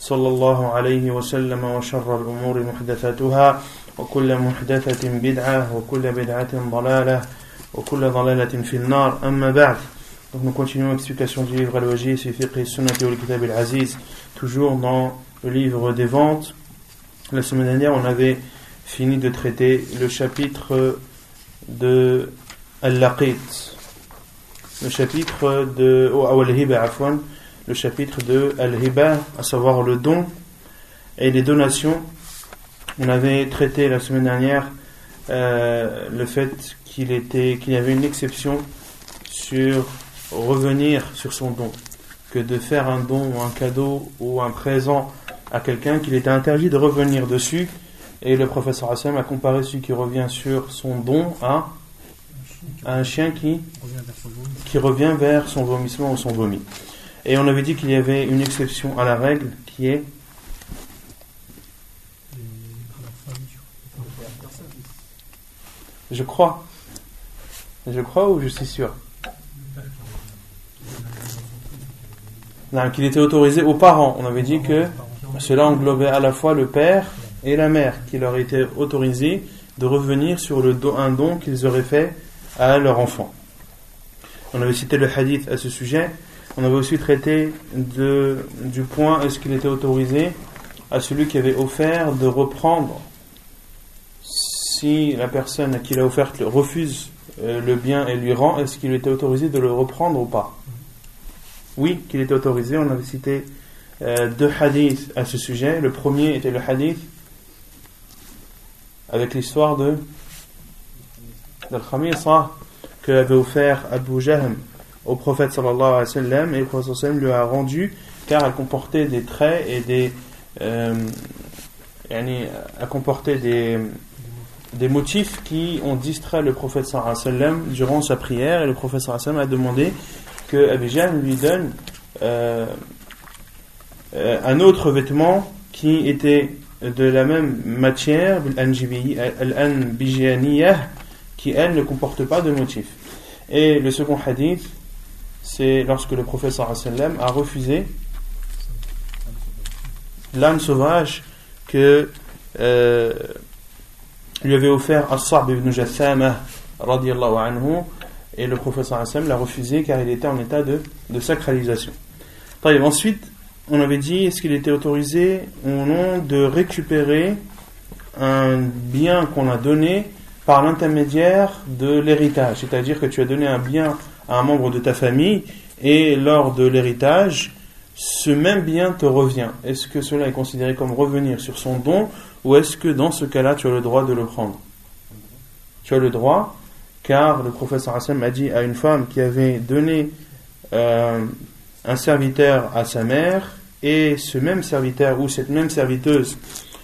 صلى الله عليه وسلم وشر الأمور محدثاتها وكل محدثة بدعة وكل بدعة ضلالة وكل ضلالة في النار أما بعد Donc nous continuons l'explication du livre Al-Wajid, c'est Fiqh Sunnati al Kitab al-Aziz, toujours dans le livre des ventes. La semaine dernière, on avait fini de traiter le chapitre de Al-Laqit, le chapitre de Al-Hiba, afwan, le chapitre de Al-Hiba, à savoir le don et les donations. On avait traité la semaine dernière euh, le fait qu'il était qu'il y avait une exception sur revenir sur son don, que de faire un don ou un cadeau ou un présent à quelqu'un qu'il était interdit de revenir dessus. Et le professeur Hassan a comparé celui qui revient sur son don à, à un chien qui, qui revient vers son vomissement ou son vomi. Et on avait dit qu'il y avait une exception à la règle qui est Je crois. Je crois ou je suis sûr? Qu'il était autorisé aux parents. On avait dit que cela englobait à la fois le père et la mère, qui leur était autorisé de revenir sur le don, un don qu'ils auraient fait à leur enfant. On avait cité le hadith à ce sujet. On avait aussi traité de, du point est-ce qu'il était autorisé à celui qui avait offert de reprendre si la personne à qui l'a offert refuse euh, le bien et lui rend, est-ce qu'il était autorisé de le reprendre ou pas? Oui, qu'il était autorisé. On avait cité euh, deux hadiths à ce sujet. Le premier était le hadith avec l'histoire de d'Al-Khamisa que avait offert Abu Jahm au prophète sallallahu alayhi wa sallam et le prophète sallam lui a rendu car elle comportait des traits et des euh, comportait des des motifs qui ont distrait le prophète sallallahu alayhi wa sallam durant sa prière et le prophète sallallahu alayhi wa sallam a demandé que Jahm lui donne euh, euh, un autre vêtement qui était de la même matière, qui elle ne comporte pas de motif. Et le second hadith, c'est lorsque le professeur sallam a refusé l'âne sauvage que euh, lui avait offert As-Sa'b ibn anhu et le professeur sallam l'a refusé car il était en état de, de sacralisation. Ensuite, on avait dit est-ce qu'il était autorisé ou non de récupérer un bien qu'on a donné par l'intermédiaire de l'héritage, c'est-à-dire que tu as donné un bien à un membre de ta famille et lors de l'héritage, ce même bien te revient. Est-ce que cela est considéré comme revenir sur son don ou est-ce que dans ce cas-là tu as le droit de le prendre? Tu as le droit car le professeur Hassan a dit à une femme qui avait donné euh, un serviteur à sa mère et ce même serviteur ou cette même serviteuse,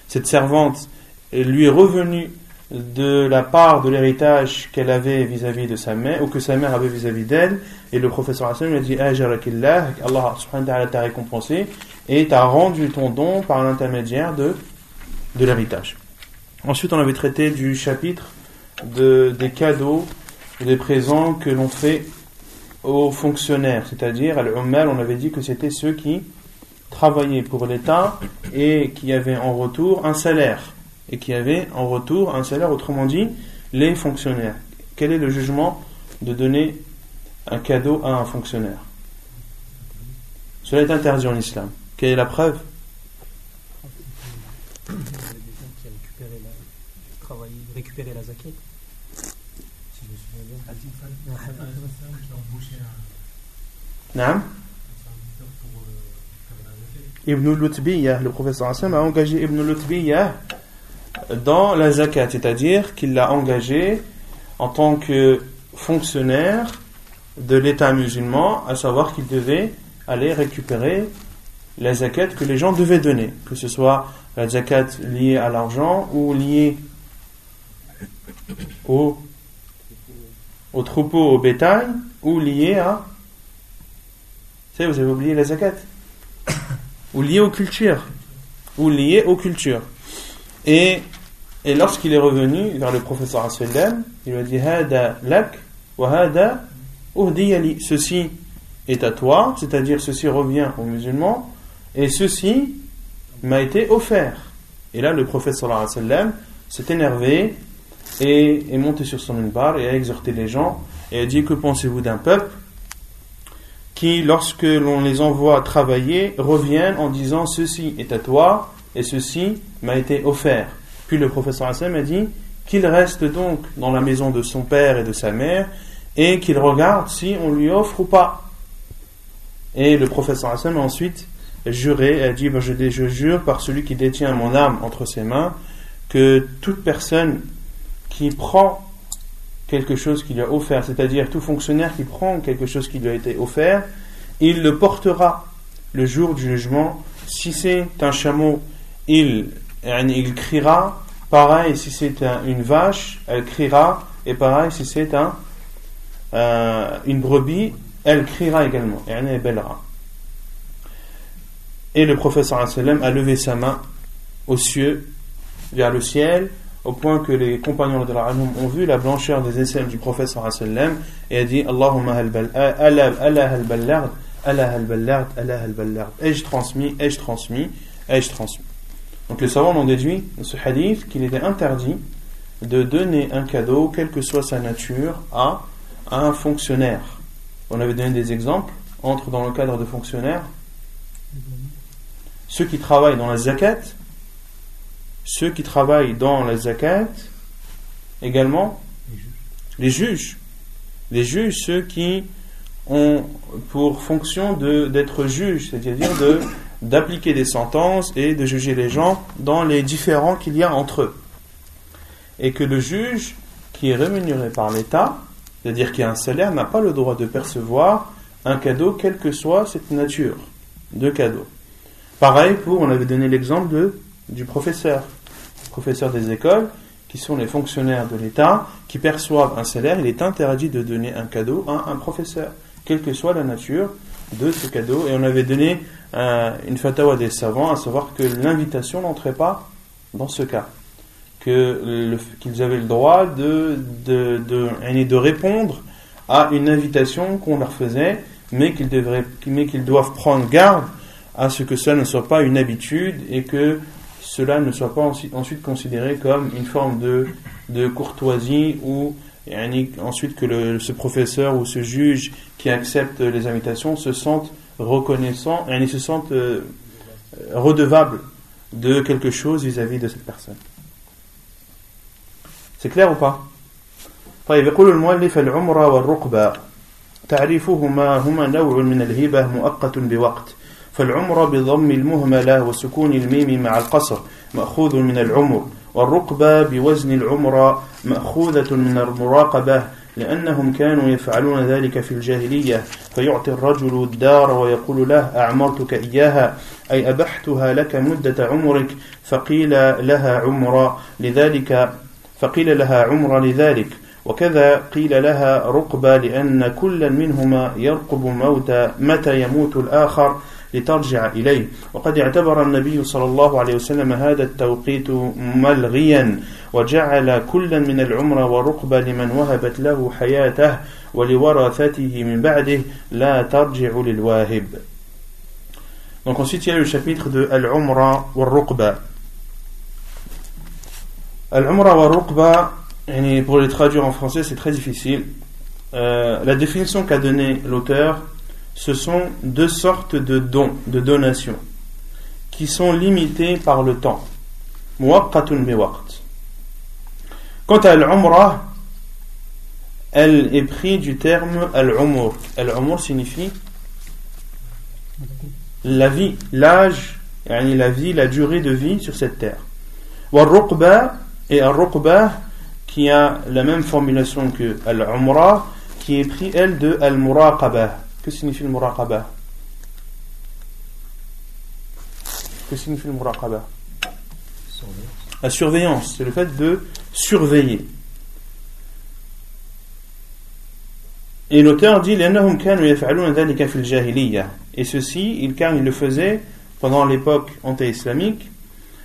cette servante, lui est revenue de la part de l'héritage qu'elle avait vis-à-vis de sa mère ou que sa mère avait vis-à-vis d'elle et le professeur Hassan lui a dit Allah t'a récompensé et t'a rendu ton don par l'intermédiaire de, de l'héritage. Ensuite on avait traité du chapitre de, des cadeaux, des présents que l'on fait aux fonctionnaires, c'est-à-dire à l'ummal, on avait dit que c'était ceux qui travaillaient pour l'État et qui avaient en retour un salaire. Et qui avaient en retour un salaire, autrement dit, les fonctionnaires. Quel est le jugement de donner un cadeau à un fonctionnaire? Cela est interdit en islam. Quelle est la preuve? A la, la. Si je me souviens bien. Non Ibn Lutbiyah, le professeur Hassan a engagé Ibn Lutbiyah dans la zakat, c'est-à-dire qu'il l'a engagé en tant que fonctionnaire de l'État musulman, à savoir qu'il devait aller récupérer la zakat que les gens devaient donner, que ce soit la zakat liée à l'argent ou liée au, au troupeau, au bétail, ou liée à... Vous savez, vous avez oublié la zakat? Ou lié aux cultures, ou lié aux cultures. Et, et lorsqu'il est revenu vers le professeur sallam, il lui a dit Hada lak wa hada. Ceci est à toi, c'est-à-dire ceci revient aux musulmans, et ceci m'a été offert. Et là, le professeur s'est énervé et est monté sur son bar et a exhorté les gens et a dit Que pensez-vous d'un peuple qui, lorsque l'on les envoie travailler, reviennent en disant ceci est à toi et ceci m'a été offert. Puis le professeur Hassan a dit qu'il reste donc dans la maison de son père et de sa mère et qu'il regarde si on lui offre ou pas. Et le professeur Hassan a ensuite juré, a dit ben, je, je jure par celui qui détient mon âme entre ses mains que toute personne qui prend quelque chose qui lui a offert, c'est-à-dire tout fonctionnaire qui prend quelque chose qui lui a été offert, il le portera le jour du jugement. Si c'est un chameau, il, il criera. Pareil, si c'est une vache, elle criera. Et pareil, si c'est un, euh, une brebis, elle criera également. Et elle bellera. Et le professeur a levé sa main aux cieux, vers le ciel, au point que les compagnons de la ont vu la blancheur des aisselles du sallam et a dit Allahumma Allah Allah Allah. Ai-je transmis, ai-je transmis, ai-je transmis. Donc les savants ont déduit de ce hadith qu'il était interdit de donner un cadeau, quelle que soit sa nature, à, un fonctionnaire. On avait donné des exemples, entre dans le cadre de fonctionnaires. Ceux qui travaillent dans la zakat, ceux qui travaillent dans la zakat, également les juges. Les juges, ceux qui ont pour fonction d'être juges, c'est-à-dire de, d'appliquer des sentences et de juger les gens dans les différends qu'il y a entre eux. Et que le juge qui est rémunéré par l'État, c'est-à-dire qui a un salaire, n'a pas le droit de percevoir un cadeau, quelle que soit cette nature de cadeau. Pareil pour, on avait donné l'exemple du professeur professeurs des écoles, qui sont les fonctionnaires de l'État, qui perçoivent un salaire, il est interdit de donner un cadeau à un professeur, quelle que soit la nature de ce cadeau. Et on avait donné euh, une fatwa des savants, à savoir que l'invitation n'entrait pas dans ce cas. Qu'ils avaient le droit de, de, de, de, répondre à une invitation qu'on leur faisait, mais qu'ils doivent prendre garde à ce que ça ne soit pas une habitude et que cela ne soit pas ensuite considéré comme une forme de, de courtoisie ou ensuite que ce professeur ou ce juge qui accepte les invitations se sente reconnaissant et se sente euh, redevable de quelque chose vis-à-vis de cette personne. C'est clair ou pas طيب يقول المؤلف العمرة والرقبة تعريفهما هما نوع من الهبة مؤقت بوقت فالعمر بضم المهملة وسكون الميم مع القصر مأخوذ من العمر والرقبة بوزن العمر مأخوذة من المراقبة لأنهم كانوا يفعلون ذلك في الجاهلية. فيعطي الرجل الدار ويقول له أعمرتك إياها؟ أي أبحتها لك مدة عمرك؟ فقيل لها عمر لذلك فقيل لها عمر لذلك. وكذا قيل لها رقبة لأن كل منهما يرقب موت متى يموت الآخر؟ لترجع إليه وقد اعتبر النبي صلى الله عليه وسلم هذا التوقيت ملغيا وجعل كلا من العمر ورقبة لمن وهبت له حياته ولورثته من بعده لا ترجع للواهب Donc ensuite il y a le chapitre de Al-Umra wa Ruqba. Al-Umra wa Ruqba, pour les traduire en français c'est très difficile. Euh, la définition qu'a donnée l'auteur ce sont deux sortes de dons, de donations, qui sont limitées par le temps. Quant à l'umrah, elle est prise du terme al-umur. Al-umur signifie la vie, l'âge, la vie, la durée de vie sur cette terre. Wal-ruqba et al-ruqba qui a la même formulation que al-umrah qui est pris elle de al-muraqaba. Que signifie le muraqaba? Que signifie le muraqaba? La surveillance, c'est le fait de surveiller. Et l'auteur dit Et ceci, car il le faisait pendant l'époque anté-islamique,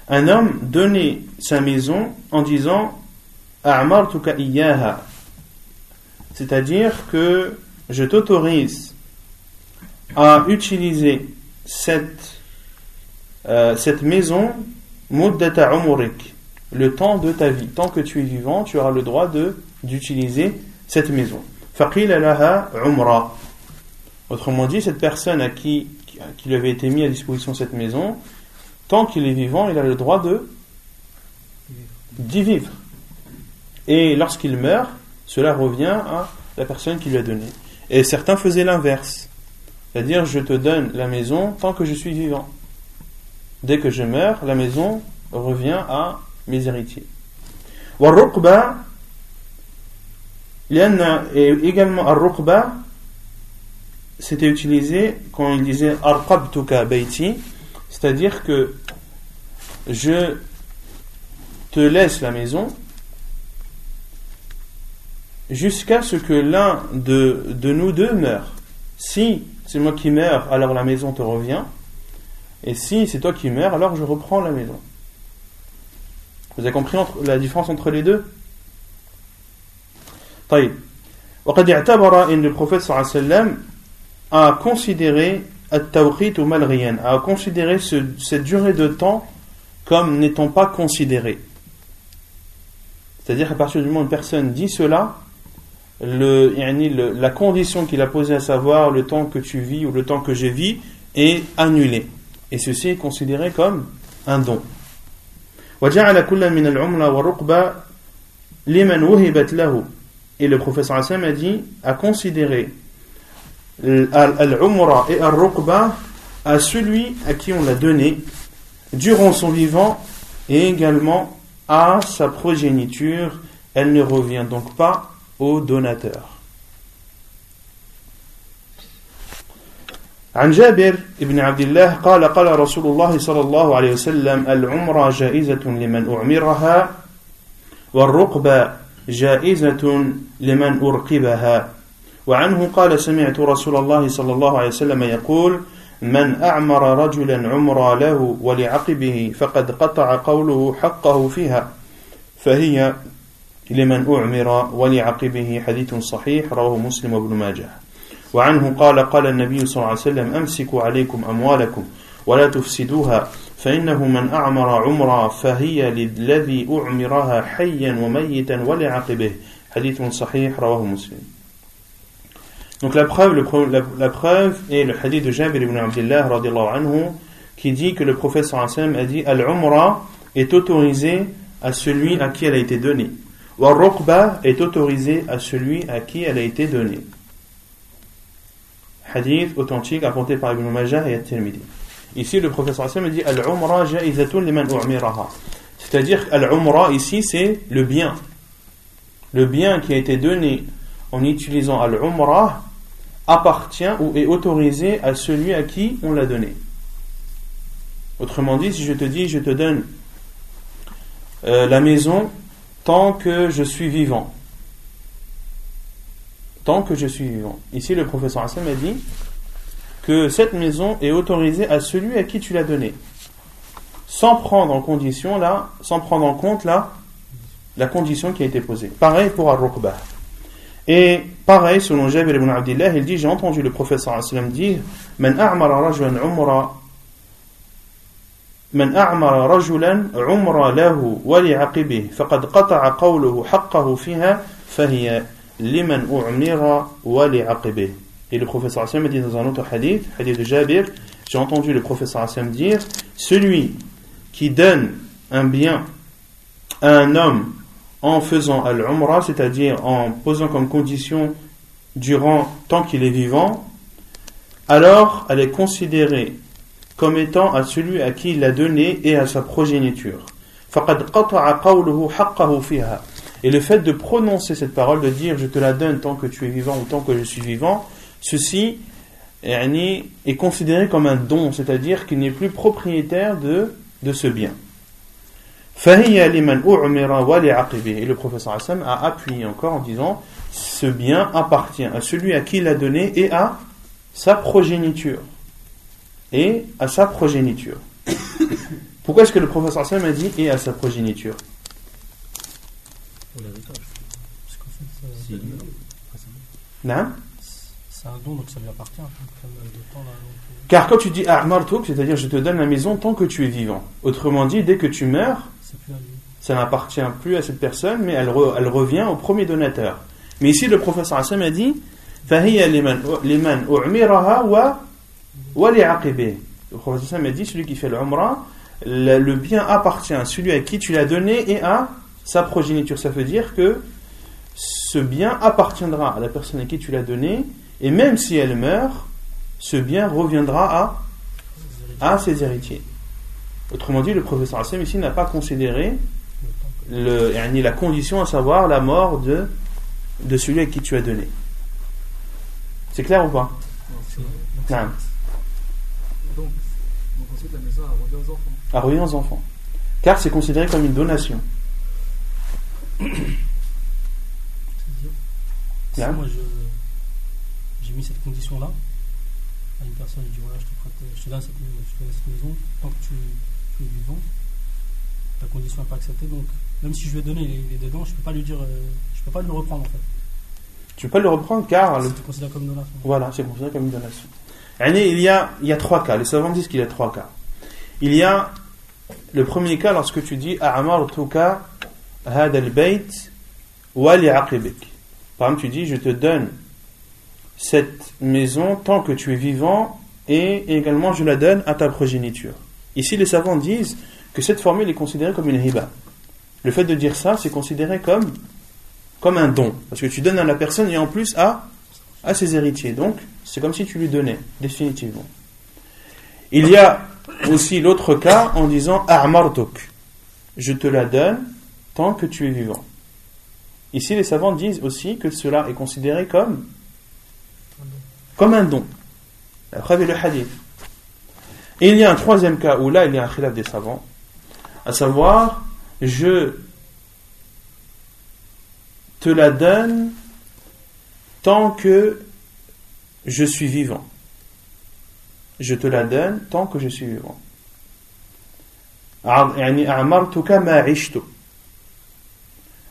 un homme donnait sa maison en disant c'est-à-dire que je t'autorise à utiliser cette, euh, cette maison le temps de ta vie. Tant que tu es vivant, tu auras le droit d'utiliser cette maison. Autrement dit, cette personne à qui, qui lui avait été mis à disposition cette maison, tant qu'il est vivant, il a le droit de d'y vivre. Et lorsqu'il meurt, cela revient à la personne qui lui a donné. Et certains faisaient l'inverse. C'est-à-dire, je te donne la maison tant que je suis vivant. Dès que je meurs, la maison revient à mes héritiers. Et également, al c'était utilisé quand il disait arqabtuka bayti, c'est-à-dire que je te laisse la maison jusqu'à ce que l'un de, de, nous deux meure. Si c'est moi qui meurs, alors la maison te revient. Et si c'est toi qui meurs, alors je reprends la maison. Vous avez compris la différence entre les deux طيب وقد اعتبر ان le prophète صلى الله عليه وسلم a considéré التوقيت ملغيا a considéré ce, cette durée de temps comme n'étant pas considérée c'est-à-dire à partir du moment où une personne dit cela la condition qu'il a posée à savoir le temps que tu vis ou le temps que je vis est annulée. Et ceci est considéré comme un don. Et le professeur Hassan a dit à considérer al-umra et al-ruqba à celui à qui on l'a donné durant son vivant et également à sa progéniture. Elle ne revient donc pas au donateur. عن جابر بن عبد الله قال قال رسول الله صلى الله عليه وسلم العمرة جائزة لمن أعمرها والرقبة جائزة لمن أرقبها وعنه قال سمعت رسول الله صلى الله عليه وسلم يقول من أعمر رجلا عمرا له ولعقبه فقد قطع قوله حقه فيها فهي لمن أعمر ولعقبه حديث صحيح رواه مسلم وابن ماجه. وعنه قال قال النبي صلى الله عليه وسلم أمسكوا عليكم أموالكم ولا تفسدوها فإنه من أعمر عمرا فهي للذي أعمرها حيا وميتا ولعقبه. حديث صحيح رواه مسلم. Donc la preuve, le, la, la, preuve est le hadith de Jabir ibn Abdullah anhu qui dit que le prophète sallallahu a dit Al-Umra est autorisé à celui à qui elle a été donnée. Wa est autorisé à celui à qui elle a été donnée. Hadith authentique apporté par Ibn Majah et At-Tirmidhi. Ici, le professeur Hassan dit Al-Umra ja'izatun liman u'miraha. C'est-à-dire, Al-Umra ici, c'est le bien. Le bien qui a été donné en utilisant Al-Umra appartient ou est autorisé à celui à qui on l'a donné. Autrement dit, si je te dis, je te donne euh, la maison tant que je suis vivant. Tant que je suis vivant. Ici, le professeur Hassan a dit que cette maison est autorisée à celui à qui tu l'as donnée. Sans prendre en condition là, sans prendre en compte là, la condition qui a été posée. Pareil pour Al-Rukbah. Et pareil, selon Jabir ibn Abdillah, il dit J'ai entendu le professeur sallam dire Man a'mara rajulan umra من أعمر رجلا عمر له ولعقبه فقد قطع قوله حقه فيها فهي لمن أعمر ولعقبه Et le professeur Hassan dit dans un autre hadith, hadith de Jabir, j'ai entendu le professeur Hassan dire Celui qui donne un bien à un homme en faisant al-umrah, c'est-à-dire en posant comme condition durant tant qu'il est vivant, alors elle est considérée comme étant à celui à qui il l'a donné et à sa progéniture. Et le fait de prononcer cette parole, de dire je te la donne tant que tu es vivant ou tant que je suis vivant, ceci est considéré comme un don, c'est-à-dire qu'il n'est plus propriétaire de, ce bien. Et le professeur Hassan a appuyé encore en disant ce bien appartient à celui à qui il l'a donné et à sa progéniture. Et à sa progéniture. Pourquoi est-ce que le professeur Hassan a dit et à sa progéniture? Non? C'est un don, donc ça lui appartient. Car quand tu dis A'martuk, c'est-à-dire je te donne la maison tant que tu es vivant. Autrement dit, dès que tu meurs, ça n'appartient plus à cette personne, mais elle, elle, revient au premier donateur. Mais ici, le professeur Hassan a dit Le professeur Hassan a dit celui qui fait l'umrah, le, le bien appartient à celui à qui tu l'as donné et à sa progéniture. Ça veut dire que ce bien appartiendra à la personne à qui tu l'as donné, et même si elle meurt, ce bien reviendra à, à ses héritiers. Autrement dit, le professeur Hassan ici n'a pas considéré le, la condition, à savoir la mort de, de celui à qui tu as donné. C'est clair ou pas? Non. La maison a revenu aux enfants. Aux. Car c'est considéré comme une donation. moi j'ai mis cette condition là à une personne, je dis voilà, je te, prête, je te donne cette, maison tant que tu, tu es vivant. Ta condition n'est pas acceptée, donc même si je lui ai donné, il est dedans, je ne peux pas lui dire, euh, je peux pas le reprendre en fait. Tu peux pas le reprendre car. C'est considéré comme une donation. Voilà, c'est considéré comme une donation. Il y, a, il y a trois cas. Les savants disent qu'il y a trois cas. Il y a le premier cas lorsque tu dis A'amartuka had al-bayt wa li'aqibik. Par exemple, tu dis Je te donne cette maison tant que tu es vivant et également je la donne à ta progéniture. Ici, les savants disent que cette formule est considérée comme une hiba. Le fait de dire ça, c'est considéré comme, comme un don. Parce que tu donnes à la personne et en plus à, à ses héritiers. Donc, c'est comme si tu lui donnais, définitivement. Il y a aussi l'autre cas en disant A'martuk. Je te la donne tant que tu es vivant. Ici, les savants disent aussi que cela est considéré comme, comme un don. Après le hadith. Et il y a un troisième cas où là, il y a un khilaf des savants, à savoir je te la donne tant que je suis vivant. Je te la donne tant que je suis vivant.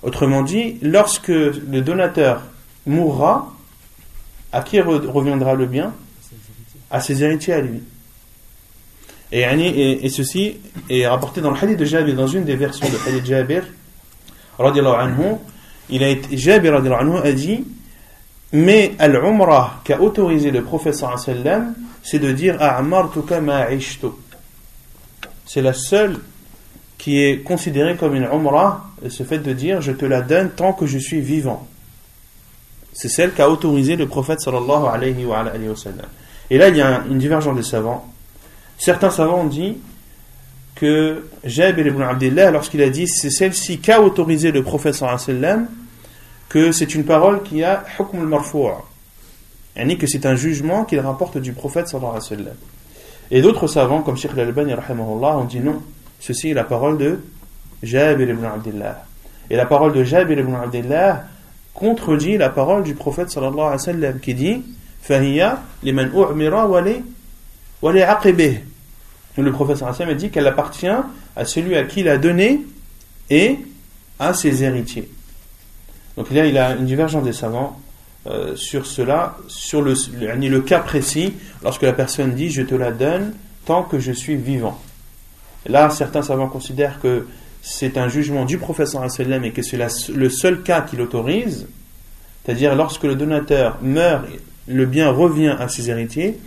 Autrement dit, lorsque le donateur mourra, à qui reviendra le bien? À ses héritiers à lui. Et, ceci est rapporté dans le hadith de Jabir, dans une des versions de hadith Jabir, anhu, il a été, Jabir anhu a dit, mais al-umrah qu'a autorisé le sallam, c'est de dire C'est la seule qui est considérée comme une umrah, ce fait de dire je te la donne tant que je suis vivant. C'est celle qu'a autorisé le prophète sallallahu alayhi alayhi. Et là, il y a une divergence des savants Certains savants ont dit que Jabir ibn Abdullah, lorsqu'il a dit c'est celle-ci qu'a autorisé le prophète sallam, que c'est une parole qui a hukm al-marfou' yani que c'est un jugement qu'il rapporte du prophète sallallahu alayhi wasallam. Et d'autres savants comme Sheikh al-Albani ont dit non, ceci est la parole de Jabir ibn Abdullah. Et la parole de Jabir ibn Abdullah contredit la parole du prophète sallallahu alayhi wa sallam qui dit fahiya liman u'mira wa li. Le prophète sallallahu alayhi dit qu'elle appartient à celui à qui il a donné et à ses héritiers. Donc là, il a une divergence des savants euh, sur cela, sur le, le, cas précis, lorsque la personne dit je te la donne tant que je suis vivant. Là, certains savants considèrent que c'est un jugement du professeur Hassan et que c'est le seul cas qu'il autorise, c'est-à-dire lorsque le donateur meurt, le bien revient à ses héritiers,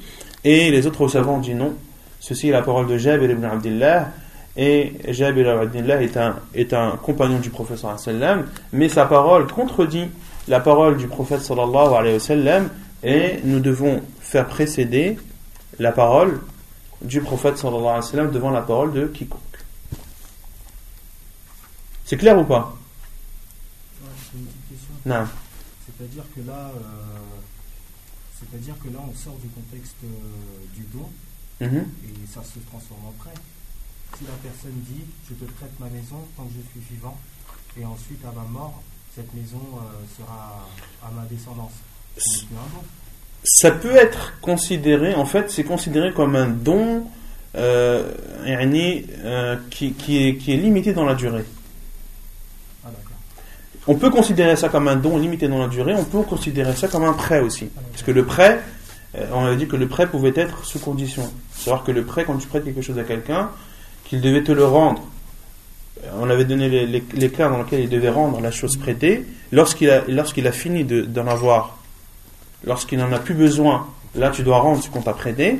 et les autres savants disent non, Ceci est la parole de Jabir ibn Abdullah et Jabir al-Abdillah est un, est un compagnon du prophète sallam, mais sa parole contredit la parole du prophète sallallahu alayhi wa sallam et nous devons faire précéder la parole du prophète sallallahu alayhi wa sallam devant la parole de quiconque. C'est clair ou pas? Ouais, une. Non. C'est-à-dire que là, euh, c'est-à-dire que là, on sort du contexte euh, du don Mhm. et ça se transforme en prêt. Si la personne dit, je te prête ma maison tant que je suis vivant, et ensuite à ma mort, cette maison euh, sera à ma descendance. Ça peut être considéré, en fait, c'est considéré comme un don euh, euh, qui, qui, est, qui est limité dans la durée. Ah. On peut considérer ça comme un don limité dans la durée, on peut considérer ça comme un prêt aussi. Parce que le prêt, euh, on avait dit que le prêt pouvait être sous condition. Savoir que le prêt, quand tu prêtes quelque chose à quelqu'un, qu'il devait te le rendre. On avait donné les, cas dans lesquels il devait rendre la chose prêtée. Lorsqu'il a, fini de- d'en avoir, lorsqu'il n'en a plus besoin, là tu dois rendre ce qu'on t'a prêté.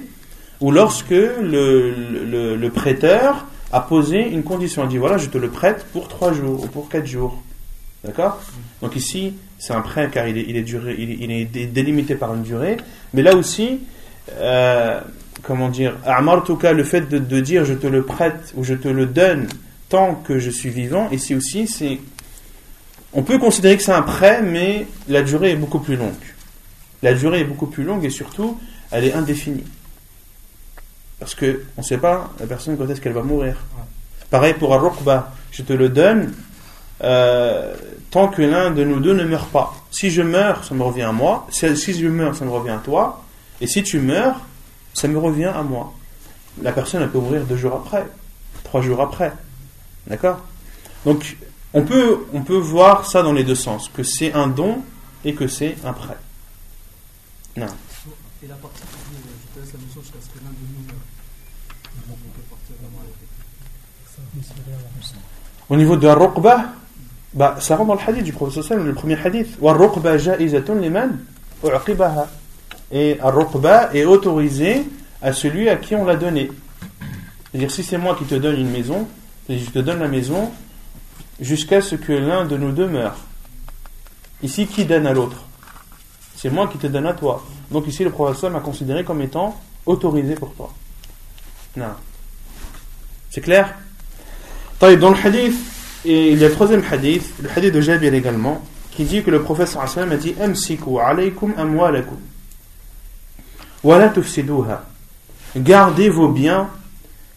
Ou lorsque le, prêteur a posé une condition, a dit voilà, je te le prête pour trois jours ou pour quatre jours. D'accord? Donc ici, c'est un prêt car il est, il est, duré, il, est- il est dé- délimité par une durée. Mais là aussi, euh, comment dire, Amartuka, le fait de, de dire je te le prête ou je te le donne tant que je suis vivant, ici aussi, c'est. On peut considérer que c'est un prêt, mais la durée est beaucoup plus longue. La durée est beaucoup plus longue et surtout, elle est indéfinie. Parce que on ne sait pas la personne quand est-ce qu'elle va mourir. Pareil pour un je te le donne euh, tant que l'un de nous deux ne meurt pas. Si je meurs, ça me revient à moi. Si je meurs, ça me revient à toi. Et si tu meurs, ça me revient à moi. La personne, elle peut mourir deux jours après, trois jours après. D'accord? Donc, on peut, on peut voir ça dans les deux sens, que c'est un don et que c'est un prêt. Non. Et la partie qui dit, euh, je te laisse la mission jusqu'à ce que l'un de nous peut partir. Au niveau de Ar-Ruqba, bah, ça rentre dans le hadith du wa sallam, le premier hadith. War-Ruqba ja'izatun liman u'qibaha et Ar-Rukba est autorisé à celui à qui on l'a donné. C'est-à-dire, si c'est moi qui te donne une maison, je te donne la maison jusqu'à ce que l'un de nous demeure. Ici, qui donne à l'autre? C'est moi qui te donne à toi. Donc ici, le prophète m'a considéré comme étant autorisé pour toi. Non. C'est clair? Dans le hadith, et il y a le troisième hadith, le hadith de Jabir également, qui dit que le prophète a dit « Amsiku alaykum amwalakum » Wala tufsiduha. Gardez vos biens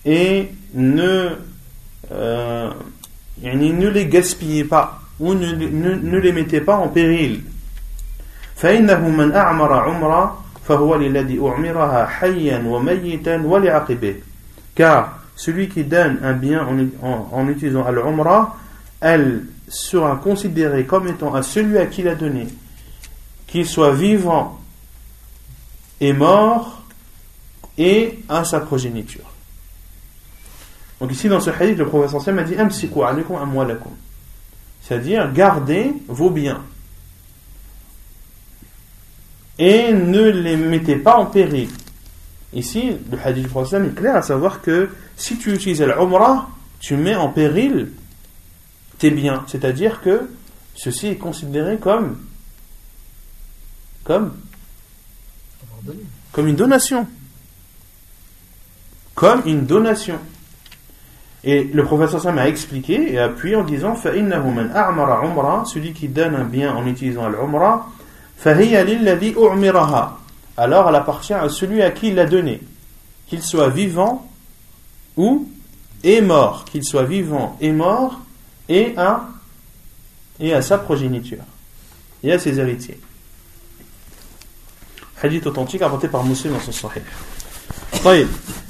et ne, euh, ne les gaspillez pas ou ne, ne, ne, les mettez pas en péril. Car celui qui donne un bien en, en, en utilisant al-umra, elle sera considérée comme étant à celui à qui l'a donné, qu'il soit vivant et mort, et à sa progéniture. Donc ici dans ce hadith, le professeur Sam a dit. C'est-à-dire gardez vos biens. Et ne les mettez pas en péril. Ici, le hadith du prophète est clair à savoir que si tu utilises l'umrah, tu mets en péril tes biens. C'est-à-dire que ceci est considéré comme comme. Comme une donation. Comme une donation. Et le professeur Sam a expliqué et appuyé en disant celui qui donne un bien en utilisant l'umra, alors elle appartient à celui à qui il l'a donné, qu'il soit vivant ou et mort, qu'il soit vivant et mort et à, et à sa progéniture et à ses héritiers hadith authentique inventé par Mousseline dans son Sahih.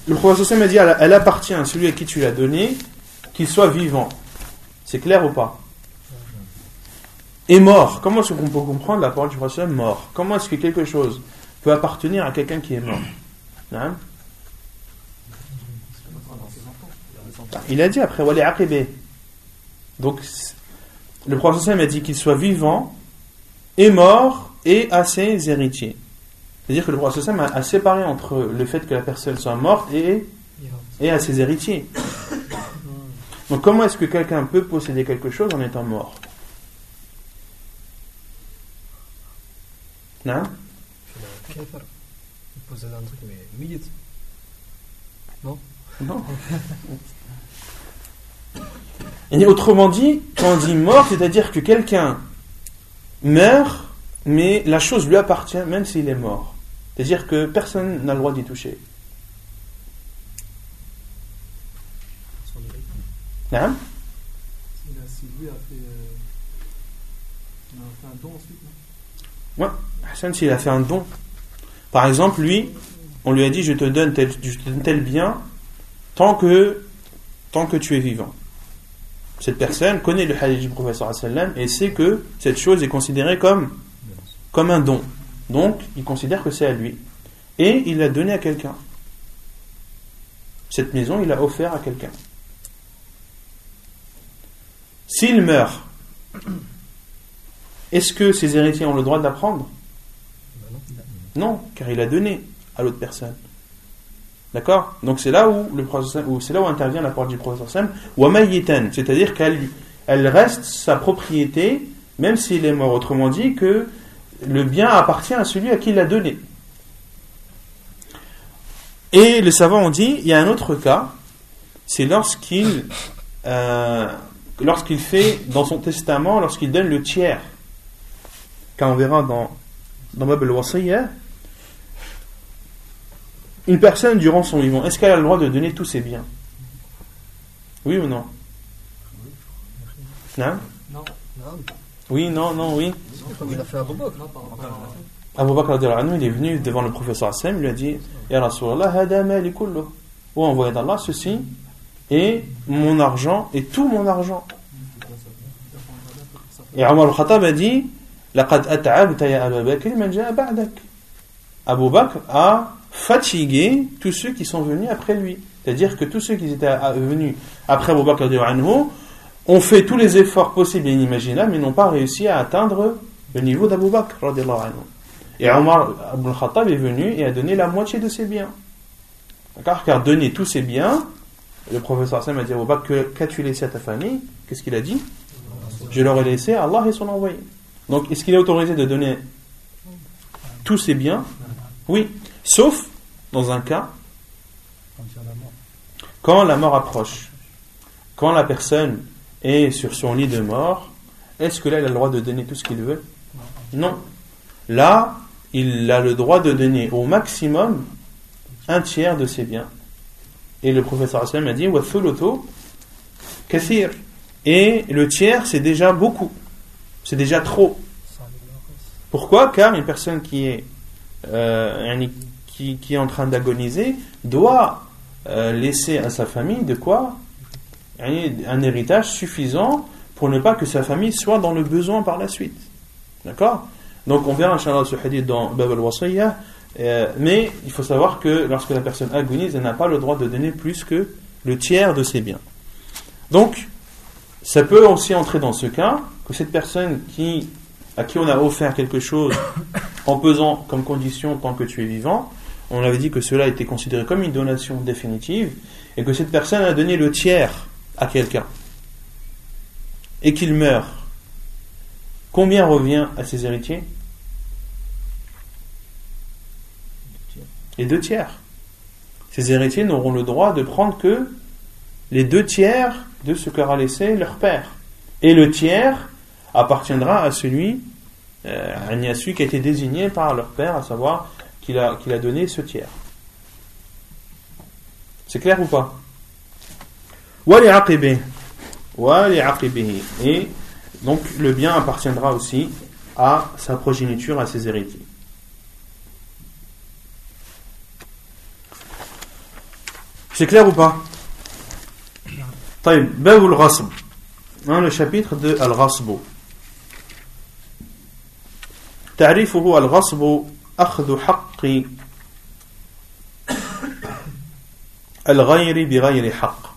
Le prophète a dit elle appartient à celui à qui tu l'as donnée, qu'il soit vivant. C'est clair ou pas? Et mort. Comment est-ce qu'on peut comprendre la parole du prophète mort Comment est-ce que quelque chose peut appartenir à quelqu'un qui est mort? Hein? Il a dit après Wali Aqibé. Donc, le prophète a dit qu'il soit vivant et mort et à ses héritiers. C'est-à-dire que le prophète a, a séparé entre le fait que la personne soit morte et, et à ses héritiers. Donc comment est-ce que quelqu'un peut posséder quelque chose en étant mort Non possède un truc, mais. Non Non. Et autrement dit, quand on dit mort, c'est-à-dire que quelqu'un meurt, mais la chose lui appartient même s'il est mort. C'est-à-dire que personne n'a le droit d'y toucher. Hein? Si lui a fait, a fait un don ensuite, non? Ouais, Hassan, s'il a fait un don. Par exemple, lui, on lui a dit Je te donne tel, je te donne tel bien tant que, tant que tu es vivant. Cette personne connaît le hadith du professeur et sait que cette chose est considérée comme, comme un don. Donc, il considère que c'est à lui. Et il l'a donné à quelqu'un. Cette maison, il l'a offert à quelqu'un. S'il meurt, est-ce que ses héritiers ont le droit d'apprendre Non, car il a donné à l'autre personne. D'accord? Donc c'est là où c'est là où intervient la parole du professeur Sam, c'est-à-dire qu'elle elle reste sa propriété, même s'il est mort. Autrement dit, que le bien appartient à celui à qui il l'a donné. Et les savants ont dit, il y a un autre cas, c'est lorsqu'il euh, lorsqu'il fait dans son testament, lorsqu'il donne le tiers. Quand on verra dans, dans Bab al une personne durant son vivant, est-ce qu'elle a le droit de donner tous ses biens? Oui ou non? Non Non. Oui, non, non, oui. Il a Abu Bakr. Abu Bakr il est venu devant le professeur Hassan, il lui a dit Ya Rasulallah, hada mali kullu. Ou envoyé d'Allah, ceci est mon argent et tout mon argent. Et Omar al-Khattab a dit Laqad at'abta ya Abu Bakr man ja'a. Abu Bakr a fatigué tous ceux qui sont venus après lui. C'est-à-dire que tous ceux qui étaient venus après Abu Bakr ont fait tous les efforts possibles et inimaginables, mais n'ont pas réussi à atteindre le niveau d'Abu. Et Omar Abdul Khattab est venu et a donné la moitié de ses biens. D'accord? Car donner tous ses biens, le professeur Hassan a dit à qu'as-tu laissé à ta famille? Qu'est-ce qu'il a dit? Je leur ai laissé à Allah et son envoyé. Donc, est-ce qu'il est autorisé de donner tous ses biens? Oui. Sauf dans un cas quand la mort approche. Quand la personne est sur son lit de mort, est-ce que là, il a le droit de donner tout ce qu'il veut? Non. Là, il a le droit de donner au maximum un tiers de ses biens. Et le professeur Hassan a dit kathir. Et le tiers, c'est déjà beaucoup. C'est déjà trop. Pourquoi? Car une personne qui est, euh, en train d'agoniser doit euh, laisser à sa famille de quoi? Un héritage suffisant pour ne pas que sa famille soit dans le besoin par la suite. D'accord donc on verra Inch'Allah ce hadith dans Bab al euh, mais il faut savoir que lorsque la personne agonise, elle n'a pas le droit de donner plus que le tiers de ses biens. Donc, ça peut aussi entrer dans ce cas que cette personne qui, à qui on a offert quelque chose en pesant comme condition tant que tu es vivant, on avait dit que cela était considéré comme une donation définitive et que cette personne a donné le tiers à quelqu'un et qu'il meurt. Combien revient à ses héritiers les deux tiers. Ces héritiers n'auront le droit de prendre que les deux tiers de ce qu'aura laissé leur père. Et le tiers appartiendra à celui, euh, à celui qui a été désigné par leur père, à savoir qu'il a, donné ce tiers. C'est clair ou pas? Et donc le bien appartiendra aussi à sa progéniture, à ses héritiers. C'est clair ou pas طيب باب الغصب hein, le chapitre de الغصب تعريفه الغصب أخذ حق الغير بغير حق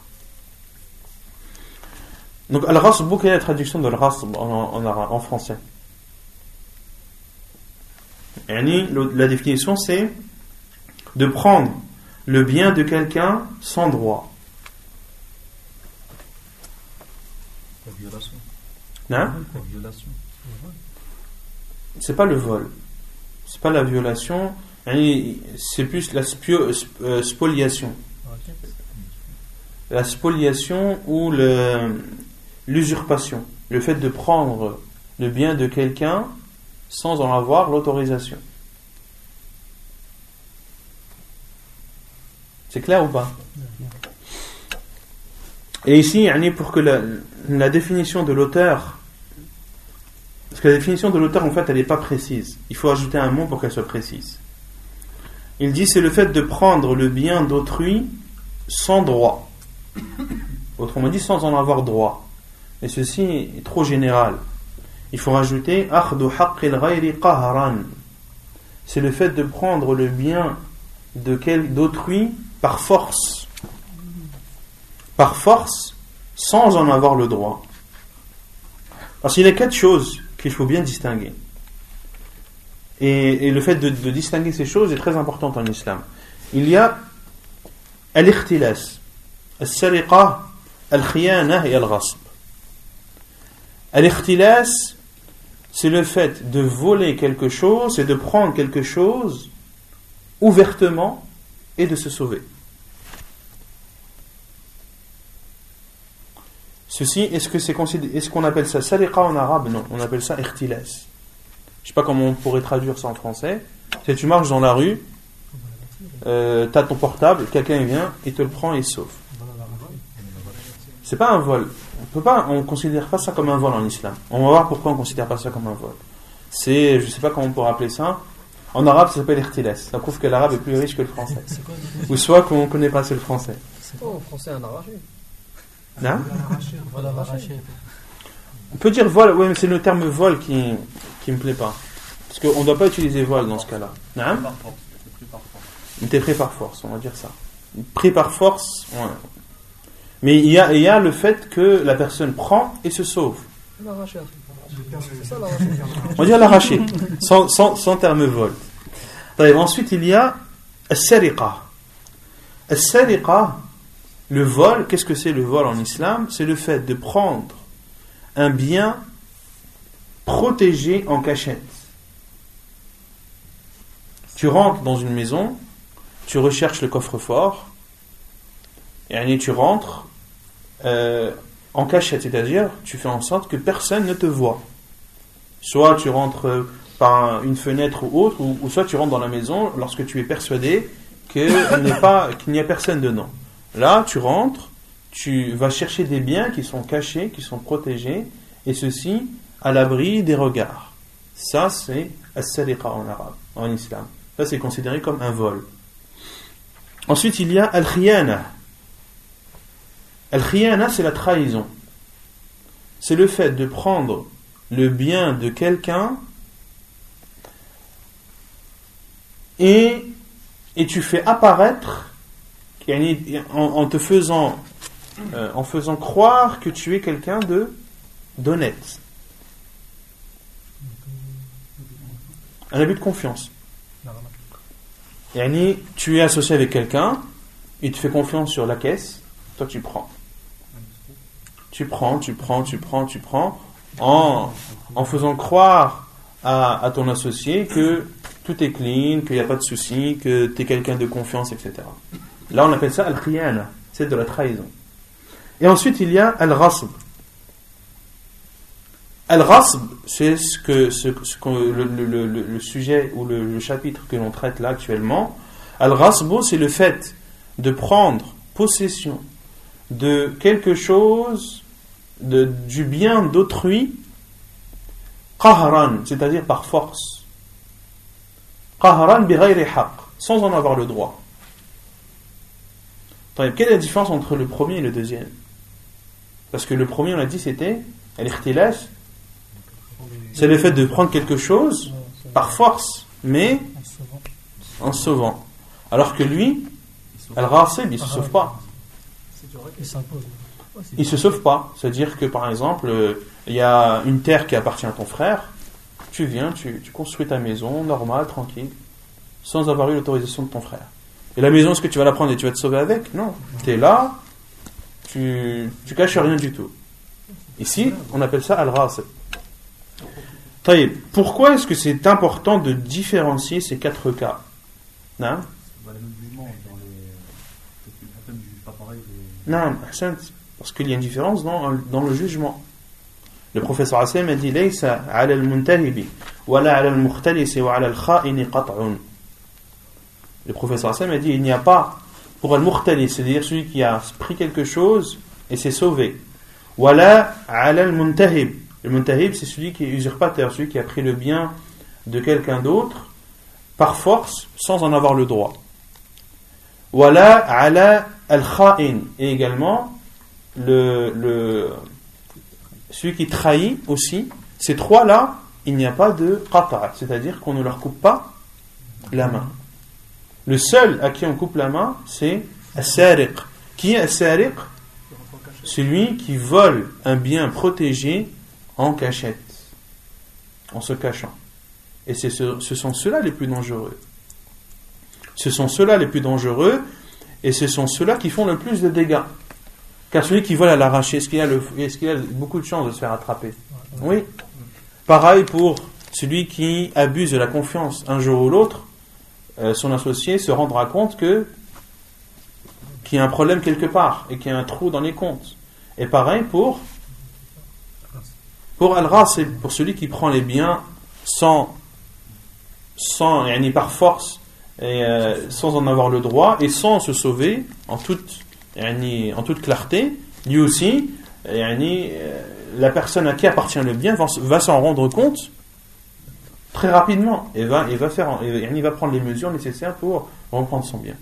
donc, al-ghasb, quelle est la traduction de al-ghasb en, en, en français La définition, c'est de prendre le bien de quelqu'un sans droit. violation. Hein? Violation. C'est pas le vol. C'est pas la violation. C'est plus la euh, spoliation. La spoliation ou l'usurpation. Le fait de prendre le bien de quelqu'un sans en avoir l'autorisation. C'est clair ou pas? Et ici, pour que la, définition de l'auteur, parce que la définition de l'auteur, en fait, elle n'est pas précise. Il faut ajouter un mot pour qu'elle soit précise. Il dit c'est le fait de prendre le bien d'autrui sans droit. Autrement dit, sans en avoir droit. Et ceci est trop général. Il faut rajouter C'est le fait de prendre le bien d'autrui par force. Par force, sans en avoir le droit. Parce qu'il y a quatre choses qu'il faut bien distinguer. Et, le fait de, distinguer ces choses est très important en islam. Il y a al-ikhtilas, al-sariqa, al-khiyana et al-ghasb. Al-ikhtilas, c'est le fait de voler quelque chose et de prendre quelque chose ouvertement et de se sauver. Ceci, est-ce que c'est qu'on appelle ça sariqa en arabe? Non, on appelle ça ikhtilas. Je sais pas comment on pourrait traduire ça en français. Si tu marches dans la rue, euh, tu as ton portable, quelqu'un vient, il te le prend et il sauve. C'est pas un vol. On peut pas, on considère pas ça comme un vol en islam. On va voir pourquoi on considère pas ça comme un vol. C'est, je sais pas comment on pourrait appeler ça. En arabe, ça s'appelle irtiles. Ça prouve que l'arabe est plus riche que le français. Ou soit qu'on connaît pas assez le français. C'est quoi en français un arraché Non On peut dire vol, oui, mais c'est le terme vol qui, qui me plaît pas. Parce qu'on ne doit pas utiliser voile dans ce cas-là. Non T'es pris par force, on va dire ça. Pris par force, ouais. Mais il y, a, il y a le fait que la personne prend et se sauve. On va dire l'arracher, sans, sans, sans terme vol. Ensuite, il y a al-sariqa. Al-sariqa, le vol, qu'est-ce que c'est le vol en islam? C'est le fait de prendre un bien protégé en cachette. Tu rentres dans une maison, tu recherches le coffre-fort, et tu rentres euh, en cachette, c'est-à-dire tu fais en sorte que personne ne te voit. Soit tu rentres par une fenêtre ou autre, ou, soit tu rentres dans la maison lorsque tu es persuadé qu'il n'y a personne dedans. Là, tu rentres, tu vas chercher des biens qui sont cachés, qui sont protégés, et ceci à l'abri des regards. Ça, c'est as-sariqa en arabe, en islam. Ça, c'est considéré comme un vol. Ensuite, il y a al-khiyana. Al-khiyana, c'est la trahison. C'est le fait de prendre le bien de quelqu'un et, tu fais apparaître en, te faisant euh, en faisant croire que tu es quelqu'un de d'honnête. Un abus de confiance. Yani, tu es associé avec quelqu'un, il te fait confiance sur la caisse, toi tu prends. Tu prends, tu prends, tu prends, tu prends, en, faisant croire à, ton associé que tout est clean, qu'il n'y a pas de souci, que tu es quelqu'un de confiance, etc. Là, on appelle ça al-khiyana, c'est de la trahison. Et ensuite, il y a al-rasb. Al-Rasb, c'est ce que, le, sujet ou le, chapitre que l'on traite là actuellement. Al-Rasb, c'est le fait de prendre possession de quelque chose, de, du bien d'autrui, qahran, c'est-à-dire par force. Qahran sans en avoir le droit. Quelle est la différence entre le premier et le deuxième? Parce que le premier, on a dit, c'était c'est le fait de prendre quelque chose par force, mais en sauvant. Alors que lui, Al-Rasib, il ne se sauve pas. Il ne se sauve pas. C'est-à-dire que par exemple, euh, il y a une terre qui appartient à ton frère, tu viens, tu, construis ta maison, normale, tranquille, sans avoir eu l'autorisation de ton frère. Et la maison, est-ce que tu vas la prendre et tu vas te sauver avec? Non. Tu es là, tu, tu caches rien du tout. Ici, on appelle ça. Taïb, Pourquoi est-ce que c'est important de différencier ces quatre cas? Non Bah, les mêmes jugements dans les. Peut-être que certains ne jugent pas pareil. les- non, parce qu'il y a une différence dans, le jugement. Le professeur Assem a dit ala al-muntalibi, ala al-mukhtalisi, wa ala al-kha'ini qat'un. Le professeur Assem a dit Il n'y a pas pour al-mukhtali, c'est-à-dire celui qui a pris quelque chose et s'est sauvé. Ala al-muntahib. Le muntahib, c'est celui qui est usurpateur, celui qui a pris le bien de quelqu'un d'autre par force sans en avoir le droit. Ala al kha'in et également le, le celui qui trahit aussi. Ces trois-là, il n'y a pas de qata', c'est-à-dire qu'on ne leur coupe pas la main. Le seul à qui on coupe la main, c'est As-Sariq. Qui est As-Sariq? Celui qui vole un bien protégé en cachette, en se cachant. Et ce, ce sont ceux-là les plus dangereux. Ce sont ceux-là les plus dangereux, et ce sont ceux-là qui font le plus de dégâts. Car celui qui vole à l'arraché, est-ce qu'il a, le- est-ce qu'il a beaucoup de chances de se faire attraper? Oui. Pareil pour celui qui abuse de la confiance. Un jour ou l'autre, euh, son associé se rendra compte que qu'il y a un problème quelque part et qu'il y a un trou dans les comptes. Et pareil pour pour al c'est pour celui qui prend les biens sans sans yani par force et euh, sans en avoir le droit et sans se sauver en toute en toute clarté. Lui aussi, euh, la personne à qui appartient le bien va, s'en rendre compte très rapidement et va et va faire et, va prendre les mesures nécessaires pour reprendre son bien.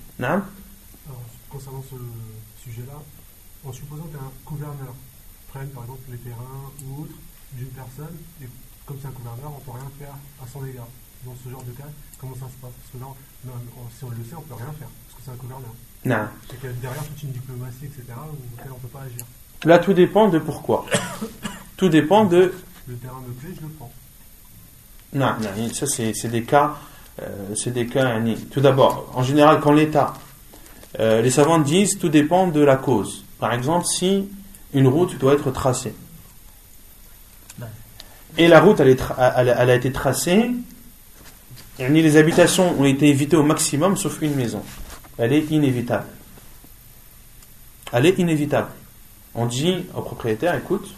Concernant ce sujet-là, en supposant qu'un gouverneur prenne par exemple les terrains ou autres d'une personne, et comme c'est un gouverneur, on ne peut rien faire à son égard. Dans ce genre de cas, comment ça se passe? Parce que là, on- on- si on le sait, on ne peut rien faire, parce que c'est un gouverneur. Naam. C'est qu'il y a derrière toute une diplomatie, etc., auquel on ne peut pas agir. Là, tout dépend de pourquoi. Tout dépend de. Le terrain me plaît, je le prends. Non, non, ça c'est des cas. euh, c'est des cas. yani, Tout d'abord, en général, quand l'État. euh, les savants disent tout dépend de la cause. Par exemple, si une route doit être tracée. Et la route, elle, est tra- elle a- elle a été tracée. Yani, les habitations ont été évitées au maximum, sauf une maison. Elle est inévitable. Elle est inévitable. On dit au propriétaire, écoute,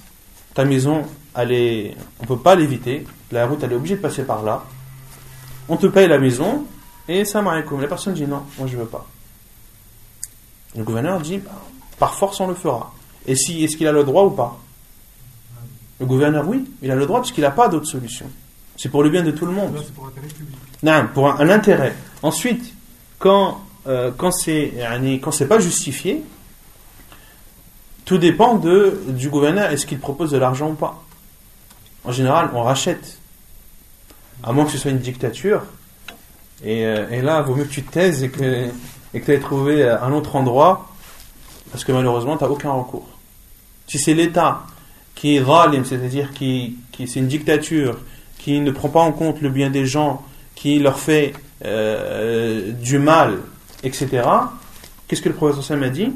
ta maison, on peut pas l'éviter. La route, elle est obligée de passer par là. On te paye la maison et ça comme La personne dit non, moi je veux pas. Le gouverneur dit bah, par force on le fera. Et si, est-ce qu'il a le droit ou pas? Le gouverneur, oui, il a le droit parce n'a pas d'autre solution. C'est pour le bien de tout le monde. C'est pour l'intérêt public. Non, pour un, intérêt. Ensuite, quand, euh, quand c'est pas justifié, tout dépend de, du gouverneur. Est-ce qu'il propose de l'argent ou pas En général, on rachète. À moins que ce soit une dictature. Et, euh, là, vaut mieux que tu te taises et que que tu aies trouvé euh, un autre endroit, parce que malheureusement, tu n'as aucun recours. Si c'est l'État qui est zalim, c'est-à-dire qui, qui c'est une dictature, qui ne prend pas en compte le bien des gens, qui leur fait euh, du mal, etc. Qu'est-ce que le prophète sallam a dit?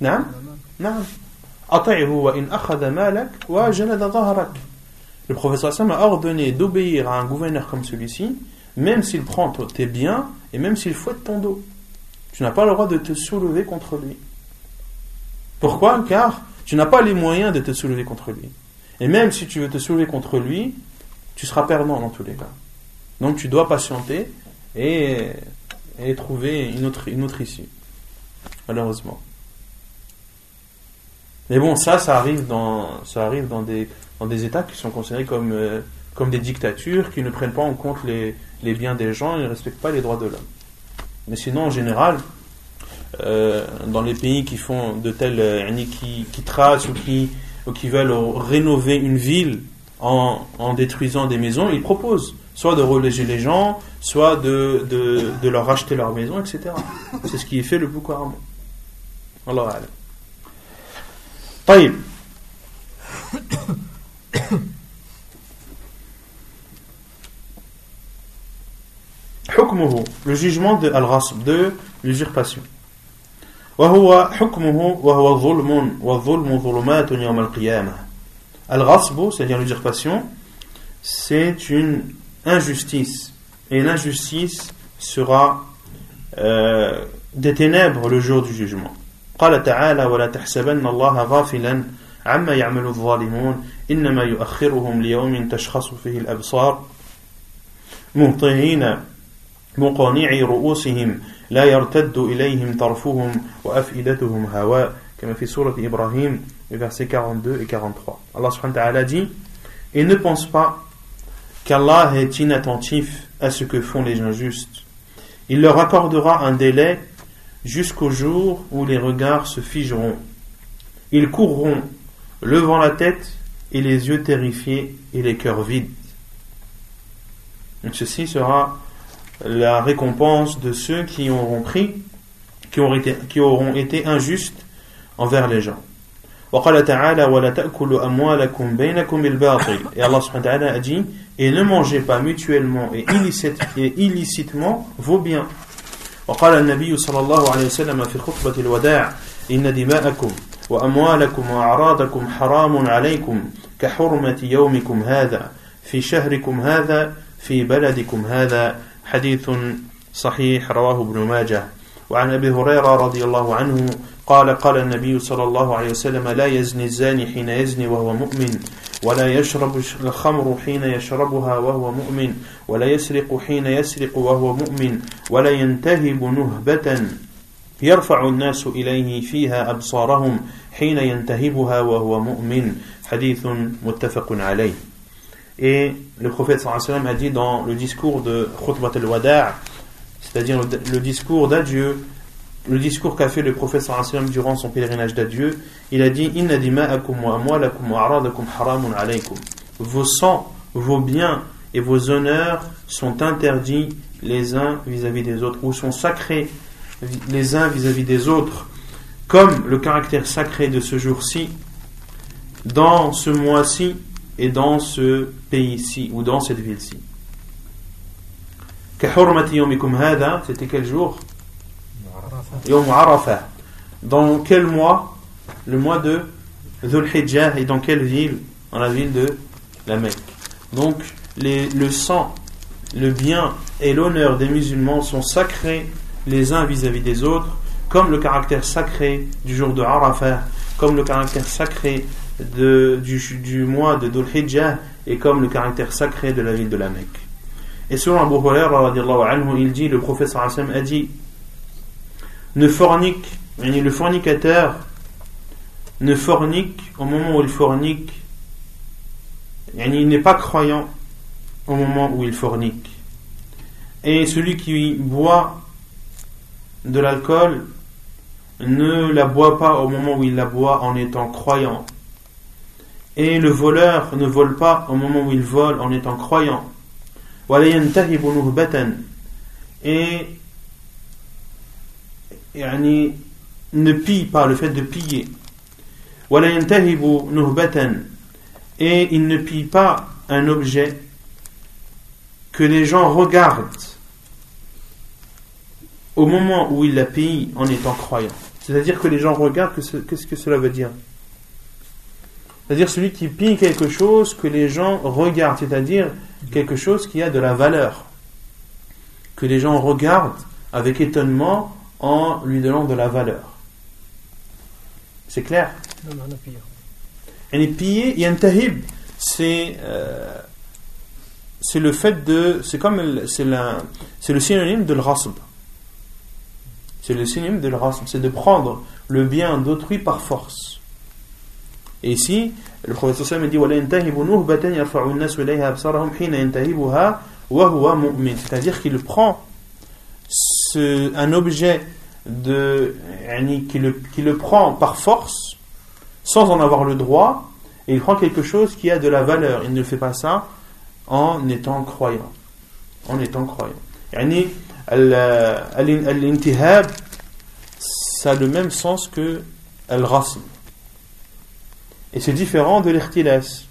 Non Non. Le prophète sallam a ordonné d'obéir à un gouverneur comme celui-ci, même s'il prend tes biens et même s'il fouette ton dos. Tu n'as pas le droit de te soulever contre lui. Pourquoi? Car tu n'as pas les moyens de te soulever contre lui. Et même si tu veux te soulever contre lui, tu seras perdant dans tous les cas. Donc tu dois patienter et, et trouver une autre, une autre issue. Malheureusement. Mais bon, ça, ça arrive dans, ça arrive dans des, dans des États qui sont considérés comme, euh, comme des dictatures, qui ne prennent pas en compte les, les biens des gens et ne respectent pas les droits de l'homme. Mais sinon, en général, euh, dans les pays qui font de telles, euh, qui, qui tracent ou qui, ou qui veulent rénover une ville en, en détruisant des maisons, ils proposent soit de reléger les gens, soit de, de, de leur racheter leur maison, etc. C'est ce qui est fait le plus couramment. Allah alam. طيب حكمه le jugement de al-ghasb de l'usurpation وهو حكمه وهو ظلم والظلم ظلمات يوم القيامة الغصب c'est-à-dire l'usurpation c'est une injustice et l'injustice sera euh, des ténèbres le jour du jugement قال تعالى ولا تحسبن الله غافلا عما يعمل الظالمون إنما يؤخرهم ليوم تشخص فيه الأبصار مهطعين مقانعي رؤوسهم لا يرتد إليهم طرفهم وأفئدتهم هواء comme fait Surat Ibrahim, versets 42 et 43. Allah subhanahu dit Et ne pense pas qu'Allah est inattentif à ce que font les injustes. Il leur accordera un délai jusqu'au jour où les regards se figeront. Ils courront, levant la tête et les yeux terrifiés et les cœurs vides. Ceci sera la récompense de ceux qui auront pris, qui auront été injustes envers les gens. وقال تعالى ولا تأكلوا أموالكم بينكم بالباطل. Et Allah subhanahu wa ta'ala a dit et ne mangez pas mutuellement et, illicite, et illicitement vos biens وقال النبي صلى الله عليه وسلم في خطبة الوداع إن دماءكم وأموالكم وأعراضكم حرام عليكم كحرمة يومكم هذا في شهركم هذا في بلدكم هذا حديث صحيح رواه ابن ماجه. وعن أبي هريرة رضي الله عنه قال قال النبي صلى الله عليه وسلم لا يزني الزاني حين يزني وهو مؤمن ولا يشرب الخمر حين يشربها وهو مؤمن ولا يسرق حين يسرق وهو مؤمن ولا ينتهب نهبة يرفع الناس إليه فيها أبصارهم حين ينتهبها وهو مؤمن. حديث متفق عليه. Et le prophète sallam a dit dans le discours de Khutbat al-Wada', c'est-à-dire le, discours d'adieu, le discours qu'a fait le prophète sallam durant son pèlerinage d'adieu, il a dit. Vos sangs, vos biens et vos honneurs sont interdits les uns vis-à-vis des autres, ou sont sacrés les uns vis-à-vis -vis des autres, comme le caractère sacré de ce jour-ci, dans ce mois-ci, et dans ce pays-ci ou dans cette ville-ci. C'était quel jour? Yom Arafah. Dans quel mois? Le mois de Dhul Hijjah et dans quelle ville? Dans la ville de la Mecque. Donc le sang, le bien et l'honneur des musulmans sont sacrés les uns vis-à-vis des autres, comme le caractère sacré du jour de Arafah, comme le caractère sacré du, mois de Dhul Hijjah est comme le caractère sacré de la ville de la Mecque. Et selon Abu Huraira, il dit, le prophète a dit, ne fornique, le fornicateur ne fornique au moment où il fornique, il n'est pas croyant au moment où il fornique. Et celui qui boit de l'alcool ne la boit pas au moment où il la boit en étant croyant. Et le voleur ne vole pas au moment où il vole en étant croyant. Et ne pille pas le fait de piller. Et il ne pille pas un objet que les gens regardent au moment où il la pille en étant croyant. C'est-à-dire que les gens regardent, qu'est-ce que cela veut dire? C'est-à-dire celui qui pille quelque chose que les gens regardent, c'est-à-dire quelque chose qui a de la valeur, que les gens regardent avec étonnement en lui donnant de la valeur. C'est clair? Non, non, non, pire. Et piller, yantahib, c'est euh, c'est le fait de, c'est comme c'est c'est le synonyme de l'rasb. C'est le synonyme de l'rasb, c'est de prendre le bien d'autrui par force. Et ici, le prophète sallam dit c'est-à-dire qu'il prend un objet qui, le, prend par force, sans en avoir le droit, et il prend quelque chose qui a de la valeur. Il ne fait pas ça en étant croyant. En étant croyant. Yani, l'intihab, ça a le même sens que al-rasm. Et c'est différent de l'irtilas.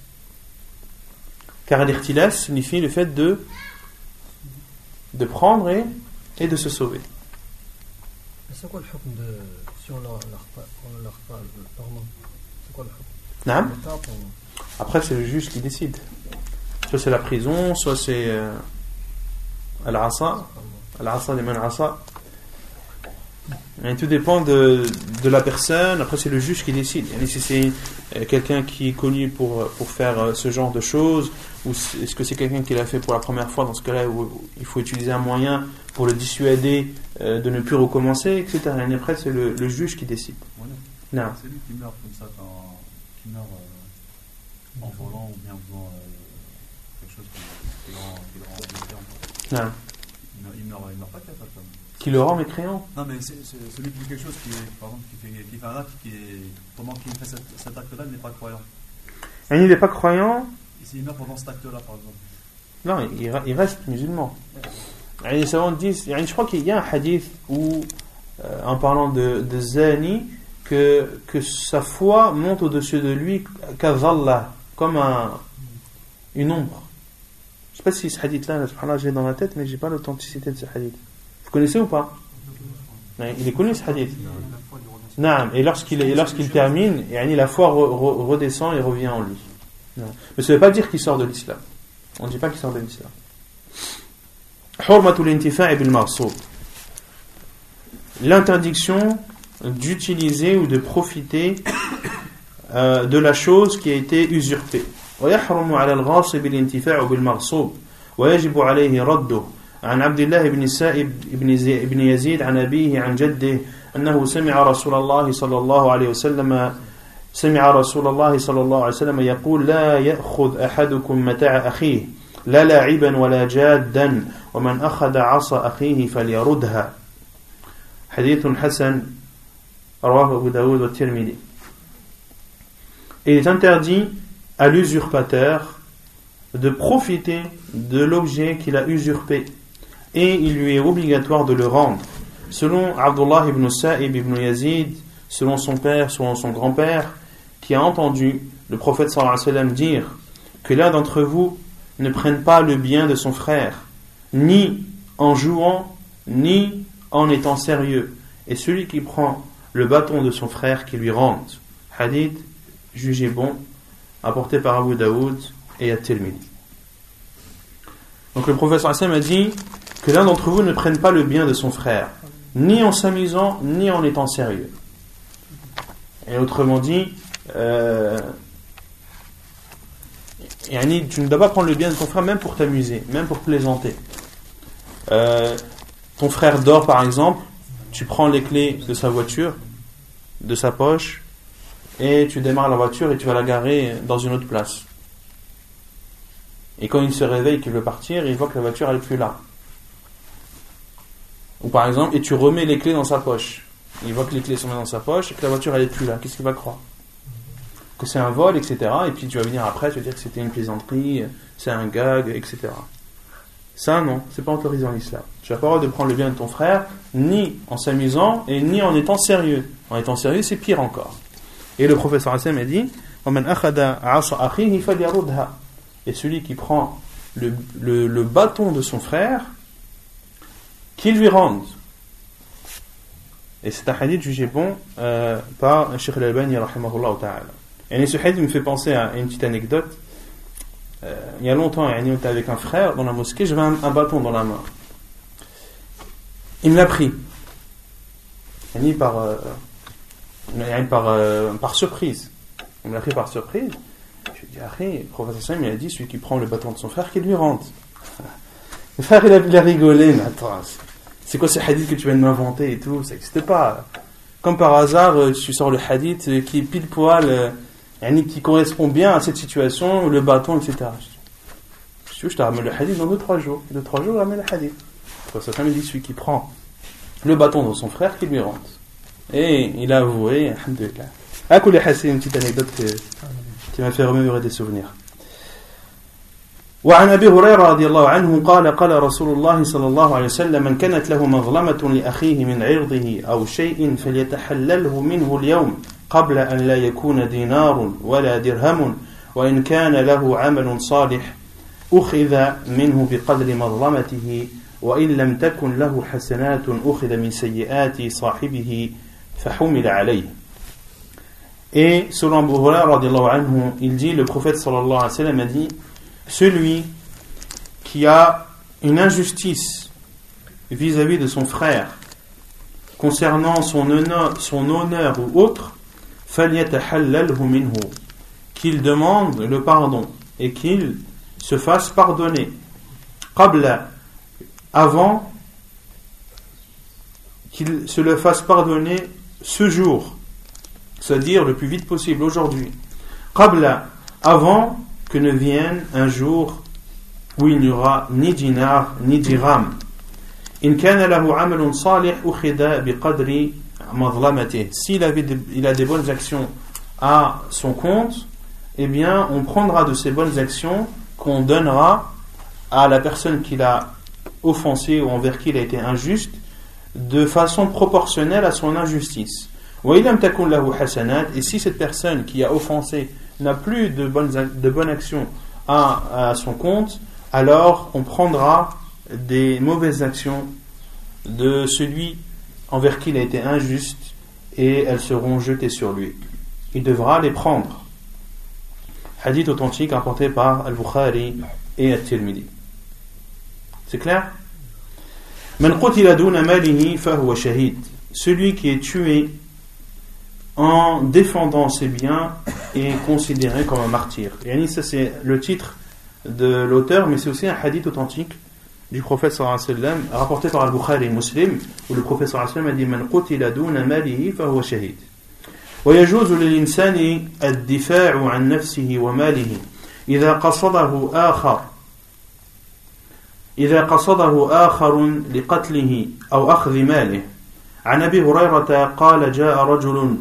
Car l'irtilas signifie le fait de, de prendre et et de se sauver. C'est quoi le de Si on c'est quoi le tape, on- Après, c'est le juge qui décide. Soit c'est la prison, soit c'est euh, Al-Asa. Al-Asa, liman Asa. Mais tout dépend de, de la personne. Après, c'est le juge qui décide. Et si c'est euh, quelqu'un qui est connu pour, pour faire euh, ce genre de choses, ou est-ce que c'est quelqu'un qui l'a fait pour la première fois, dans ce cas-là, où il faut utiliser un moyen pour le dissuader euh, de ne plus recommencer, etc. Et après, c'est le, le juge qui décide. Voilà. Non. C'est lui qui meurt comme ça, quand, qui meurt euh, en volant ou bien en faisant euh, quelque chose qui, le rend, qui le rend mécréant, quoi. Non. Il meurt, il meurt, il meurt pas capable. Comme. Qui le rend mécréant Non, mais c'est c'est celui qui fait quelque chose, qui, est, par exemple, qui fait, qui fait un acte, qui est, pendant qu'il fait cet, cet acte-là, il n'est pas croyant. Et il n'est pas croyant, s'il meurt pendant cet acte-là, par exemple, Non, il, re- il reste musulman. Et les savants disent, je crois qu'il y a un hadith où, euh, en parlant de, de Zani, que, que sa foi monte au-dessus de lui comme un, une ombre. Je sais pas si ce hadith-là, je l'ai dans la tête, mais j'ai pas l'authenticité de ce hadith. Vous connaissez ou pas? Il est connu ce hadith. Naam, et lorsqu'il et lorsqu'il termine, la foi re- re- redescend et revient en lui. Naam. Mais ça ne veut pas dire qu'il sort de l'islam. On ne dit pas qu'il sort de l'islam. حرمة الانتفاع بالمغصوب. L'interdiction d'utiliser ou de profiter euh, de la chose qui a été usurpée. ويحرم على الغاصب الانتفاع بالمغصوب ويجب عليه رده عن عبد الله بن السائب بن, زي بن يزيد عن أبيه عن جده أنه سمع رسول الله صلى الله عليه وسلم سمع رسول الله صلى الله عليه وسلم يقول لا يأخذ أحدكم متاع أخيه لا لاعبا ولا جادا ومن أخذ عصا أخيه فليردها حديث حسن رواه أبو داود والترمذي Il est interdit à l'usurpateur de profiter de l'objet qu'il a usurpé et il lui est obligatoire de le rendre. Selon Abdullah ibn Sa'ib ibn Yazid, selon son père, selon son grand-père, qui a entendu le prophète sallallahu alayhi dire que l'un d'entre vous ne prenne pas le bien de son frère, ni en jouant, ni en étant sérieux, et celui qui prend le bâton de son frère qui lui rende. Hadith jugé bon, apporté par Abu Daoud et At-Tirmidhi. Donc le professeur Hassan a dit que l'un d'entre vous ne prenne pas le bien de son frère, ni en s'amusant, ni en étant sérieux. Et autrement dit, yani, tu ne dois pas prendre le bien de ton frère même pour t'amuser, même pour plaisanter. Euh, ton frère dort par exemple, tu prends les clés de sa voiture, de sa poche, et tu démarres la voiture et tu vas la garer dans une autre place. Et quand il se réveille, qu'il veut partir, il voit que la voiture elle est plus là. Ou par exemple, et tu remets les clés dans sa poche. Il voit que les clés sont dans sa poche et que la voiture elle est plus là. Qu'est-ce qu'il va croire? c'est un vol, etc. Et puis tu vas venir après, tu vas dire que c'était une plaisanterie, c'est un gag, etc. Ça, non, c'est pas autorisé en islam. Tu n'as pas le droit de prendre le bien de ton frère, ni en s'amusant, et ni en étant sérieux. En étant sérieux, c'est pire encore. Et le professeur Hassan a dit Et celui qui prend le, bâton de son frère, qu'il lui rende. Et c'est un hadith jugé bon euh, par Sheikh al-Albani, rahimahullah ta'ala. Et ce hadith me fait penser à une petite anecdote. Euh, il y a longtemps, on était avec un frère dans la mosquée, j'avais un, un bâton dans la main. Il me l'a pris. Yani par, euh, par, euh, par surprise. Il me l'a pris par surprise. Je lui ai dit, Arrête, le professeur il a dit, celui qui prend le bâton de son frère, qu'il lui rende. Le frère, il a, il a rigolé, mais attends, c'est- quoi ce hadith que tu viens de m'inventer et tout? Ça n'existe pas. Comme par hasard, euh, tu sors le hadith euh, qui est pile poil, qui correspond bien à cette situation, le bâton, etc. Je dis, Si tu veux, je te ramène le hadith dans 2-3 jours. Et 2-3 jours, je ramène le hadith. Le professeur Sam, il dit, celui qui prend le bâton de son frère, qu'il lui rende. Et il a avoué, alhamdoulilah. À Koulé c'est une petite anecdote que- qui m'a fait remémorer des souvenirs. وعن ابي هريره رضي الله عنه قال قال رسول الله صلى الله عليه وسلم من كانت له مظلمه لاخيه من عرضه او شيء فليتحلله منه اليوم قبل ان لا يكون دينار ولا درهم وان كان له عمل صالح اخذ منه بقدر مظلمته وان لم تكن له حسنات اخذ من سيئات صاحبه فحمل عليه Et selon Abu Hurairah, il dit, le prophète sallallahu alayhi wa sallam a dit, celui qui a une injustice vis-à-vis de son frère concernant son honneur, son honneur ou autre, qu'il demande le pardon et qu'il se fasse pardonner. Avant qu'il se le fasse pardonner ce jour, c'est-à-dire le plus vite possible aujourd'hui. Avant que ne vienne un jour où il n'y aura ni dinar ni dirham. S'il il a des bonnes actions à son compte, eh bien, on prendra de ces bonnes actions qu'on donnera à la personne qui l'a offensé ou envers qui il a été injuste de façon proportionnelle à son injustice. Et si cette personne qui a offensé n'a plus de bonnes, de bonnes actions à, à son compte, alors on prendra des mauvaises actions de celui envers qui il a été injuste et elles seront jetées sur lui. Il devra les prendre. Hadith authentique rapporté par Al-Bukhari et Al-Tirmidhi. C'est clair? Celui qui est tué en défendant ses biens est considéré comme un martyr. Et ça c'est le titre de l'auteur, mais c'est aussi un hadith authentique du prophète sallallahu alayhi wa sallam, rapporté par Al-Bukhari Muslim, où le prophète sallallahu alayhi wa sallam a dit Man qutila duna malihi fahuwa shahid. ويجوز للإنسان الدفاع عن نفسه وماله إذا قصده آخر إذا قصده آخر لقتله أو أخذ ماله عن أبي هريرة قال جاء رجل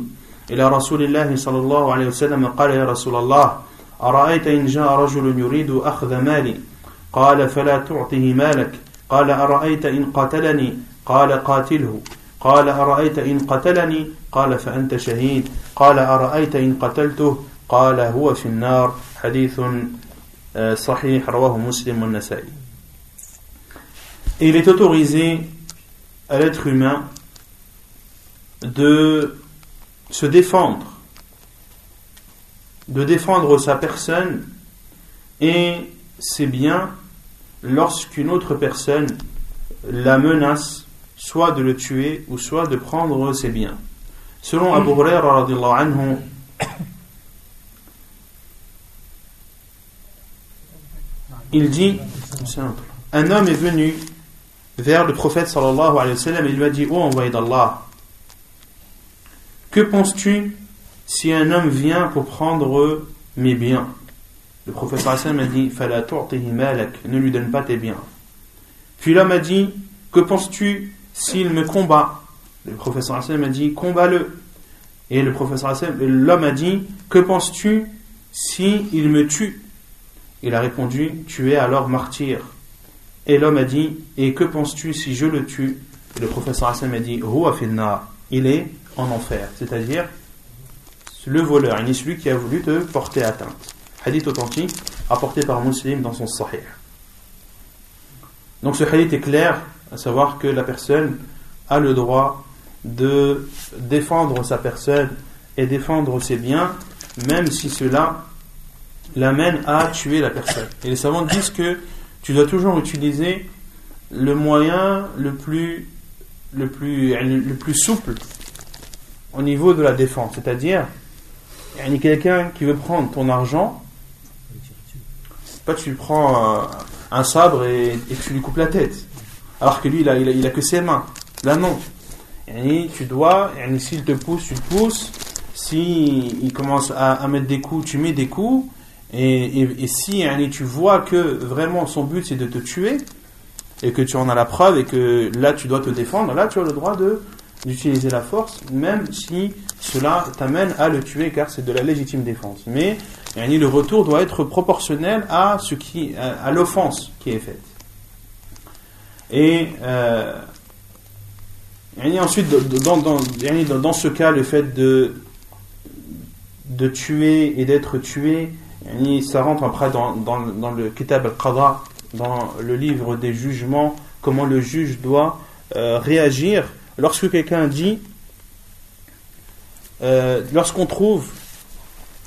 إلى رسول الله صلى الله عليه وسلم قال يا رسول الله أرأيت إن جاء رجل يريد أخذ مالي قال فلا تعطه مالك. قال أرأيت إن قتلني قال قاتله. قال أرأيت إن قتلني؟ قال فأنت شهيد. قال أرأيت إن قتلته؟ قال هو في النار. حديث صحيح رواه مسلم والنسائي. Il est autorisé à l'être humain de se défendre de défendre sa personne et ses biens lorsqu'une autre personne la menace soit de le tuer ou soit de prendre ses biens. Selon Abu Huraira il dit un homme est venu vers le prophète sallallahu alayhi wa et lui a dit Oh envoyé d'Allah, que penses-tu si un homme vient pour prendre mes biens, le professeur Hassan m'a dit ne lui donne pas tes biens. Puis l'homme a dit Que penses-tu s'il me combat? Le professeur Hassan m'a dit Combat-le. Et le professeur l'homme a dit Que penses-tu s'il me tue? Il a répondu Tu es alors martyr. Et l'homme a dit Et que penses-tu si je le tue? Le professeur Hassan m'a dit Il est en enfer. C'est-à-dire le voleur, il est celui qui a voulu te porter atteinte. Hadith authentique, apporté par Muslim dans son Sahih. Donc ce hadith est clair, à savoir que la personne a le droit de défendre sa personne et défendre ses biens, même si cela l'amène à tuer la personne. Et les savants disent que tu dois toujours utiliser le moyen le plus, le plus, le plus souple au niveau de la défense, c'est-à-dire il y a quelqu'un qui veut prendre ton argent, pas tu prends un, sabre et, tu lui coupes la tête. Alors que lui, il a, il a, que ses mains. Là, non. tu dois, s'il te pousse, tu le pousses. Si il commence à, mettre des coups, tu mets des coups. Et, et, si tu vois que vraiment son but c'est de te tuer, et que tu en as la preuve, et que là tu dois te défendre, là tu as le droit de d'utiliser la force, même si cela t'amène à le tuer, car c'est de la légitime défense. Mais le retour doit être proportionnel à ce qui, à, l'offense qui est faite. Et euh, ensuite, dans, dans, dans, ce cas, le fait de, de tuer et d'être tué, ça rentre après dans, dans, dans le Kitab al-Qadha, dans le livre des jugements, comment le juge doit euh, réagir lorsque quelqu'un dit euh, lorsqu'on trouve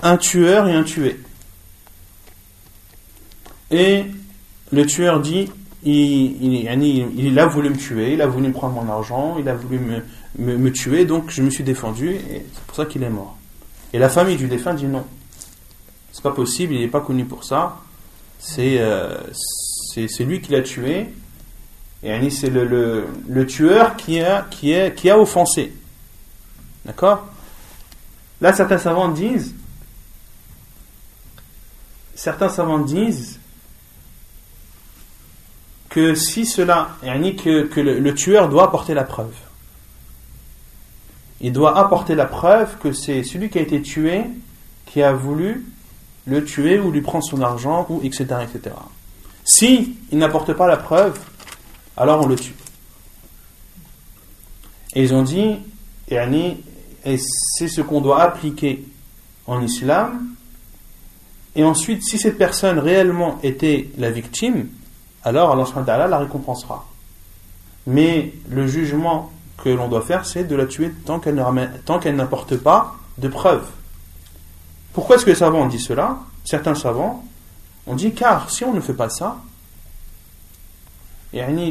un tueur et un tué. Et le tueur dit il, a voulu me tuer, il a voulu me prendre mon argent, il a voulu me, tuer, donc je me suis défendu et c'est pour ça qu'il est mort. Et la famille du défunt dit non, c'est pas possible, il n'est pas connu pour ça, c'est euh, c'est lui qui l'a tué, et c'est le, le, tueur qui a, qui, qui a offensé. D'accord? Là, certains savants disent, certains savants disent que si cela, que, que le, le, tueur doit apporter la preuve. Il doit apporter la preuve que c'est celui qui a été tué qui a voulu le tuer ou lui prendre son argent, ou etc. etc. Si il n'apporte pas la preuve, alors on le tue. Et ils ont dit, et c'est ce qu'on doit appliquer en islam. Et ensuite, si cette personne réellement était la victime, alors Allah la récompensera. Mais le jugement que l'on doit faire, c'est de la tuer tant qu'elle n'apporte pas de preuves. Pourquoi est-ce que les savants ont dit cela? Certains savants ont dit car si on ne fait pas ça,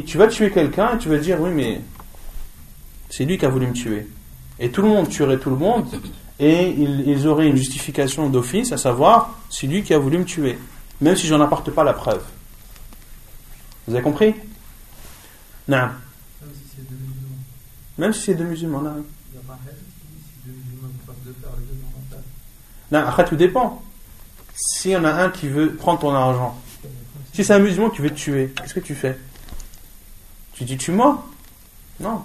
tu vas tuer quelqu'un et tu vas dire oui mais c'est lui qui a voulu me tuer. Et tout le monde tuerait tout le monde et ils, auraient une justification d'office, à savoir c'est lui qui a voulu me tuer, même si j'en apporte pas la preuve. Vous avez compris? Non. Même si c'est deux musulmans. Même si c'est deux musulmans, non. Non, après tout dépend. S'il y en a un qui veut prendre ton argent, si c'est un musulman qui veut te tuer, qu'est-ce que tu fais? Tu dis tue-moi Non.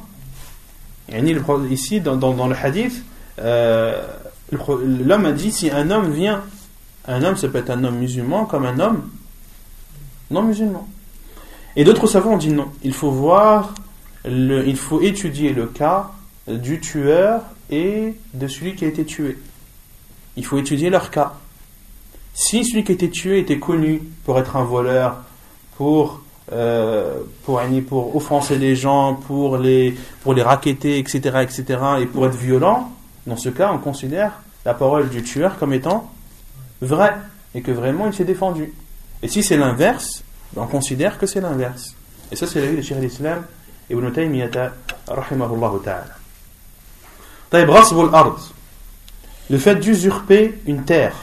Ici, dans, dans, le hadith, euh, l'homme a dit si un homme vient, un homme, ça peut être un homme musulman comme un homme non musulman. Et d'autres savants ont dit non. Il faut voir, le, il faut étudier le cas du tueur et de celui qui a été tué. Il faut étudier leur cas. Si celui qui a été tué était connu pour être un voleur, pour, pour, pour offenser les gens, pour les, pour les raqueter, etc., etc., et pour être violent, dans ce cas, on considère la parole du tueur comme étant vraie, et que vraiment il s'est défendu. Et si c'est l'inverse, ben, on considère que c'est l'inverse. Et ça, c'est la vie de Cheikh l'Islam, Ibn Taymiyyah, rahimahullah ta'ala. Le fait d'usurper une terre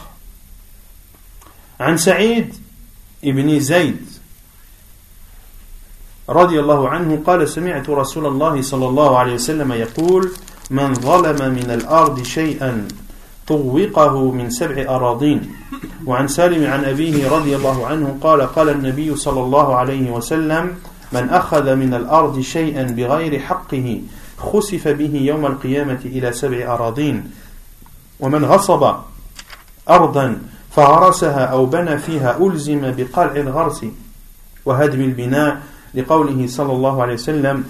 عن سعيد بن زيد رضي الله عنه قال سمعت رسول الله صلى الله عليه وسلم يقول من ظلم من الأرض شيئا طوقه من سبع أراضين وعن سالم عن أبيه رضي الله عنه قال قال النبي صلى الله عليه وسلم من أخذ من الأرض شيئا بغير حقه خسف به يوم القيامة إلى سبع أراضين. ومن غصب أرضا فغرسها أو بنى فيها ألزم بقلع الغرس وهدم البناء لقوله صلى الله عليه وسلم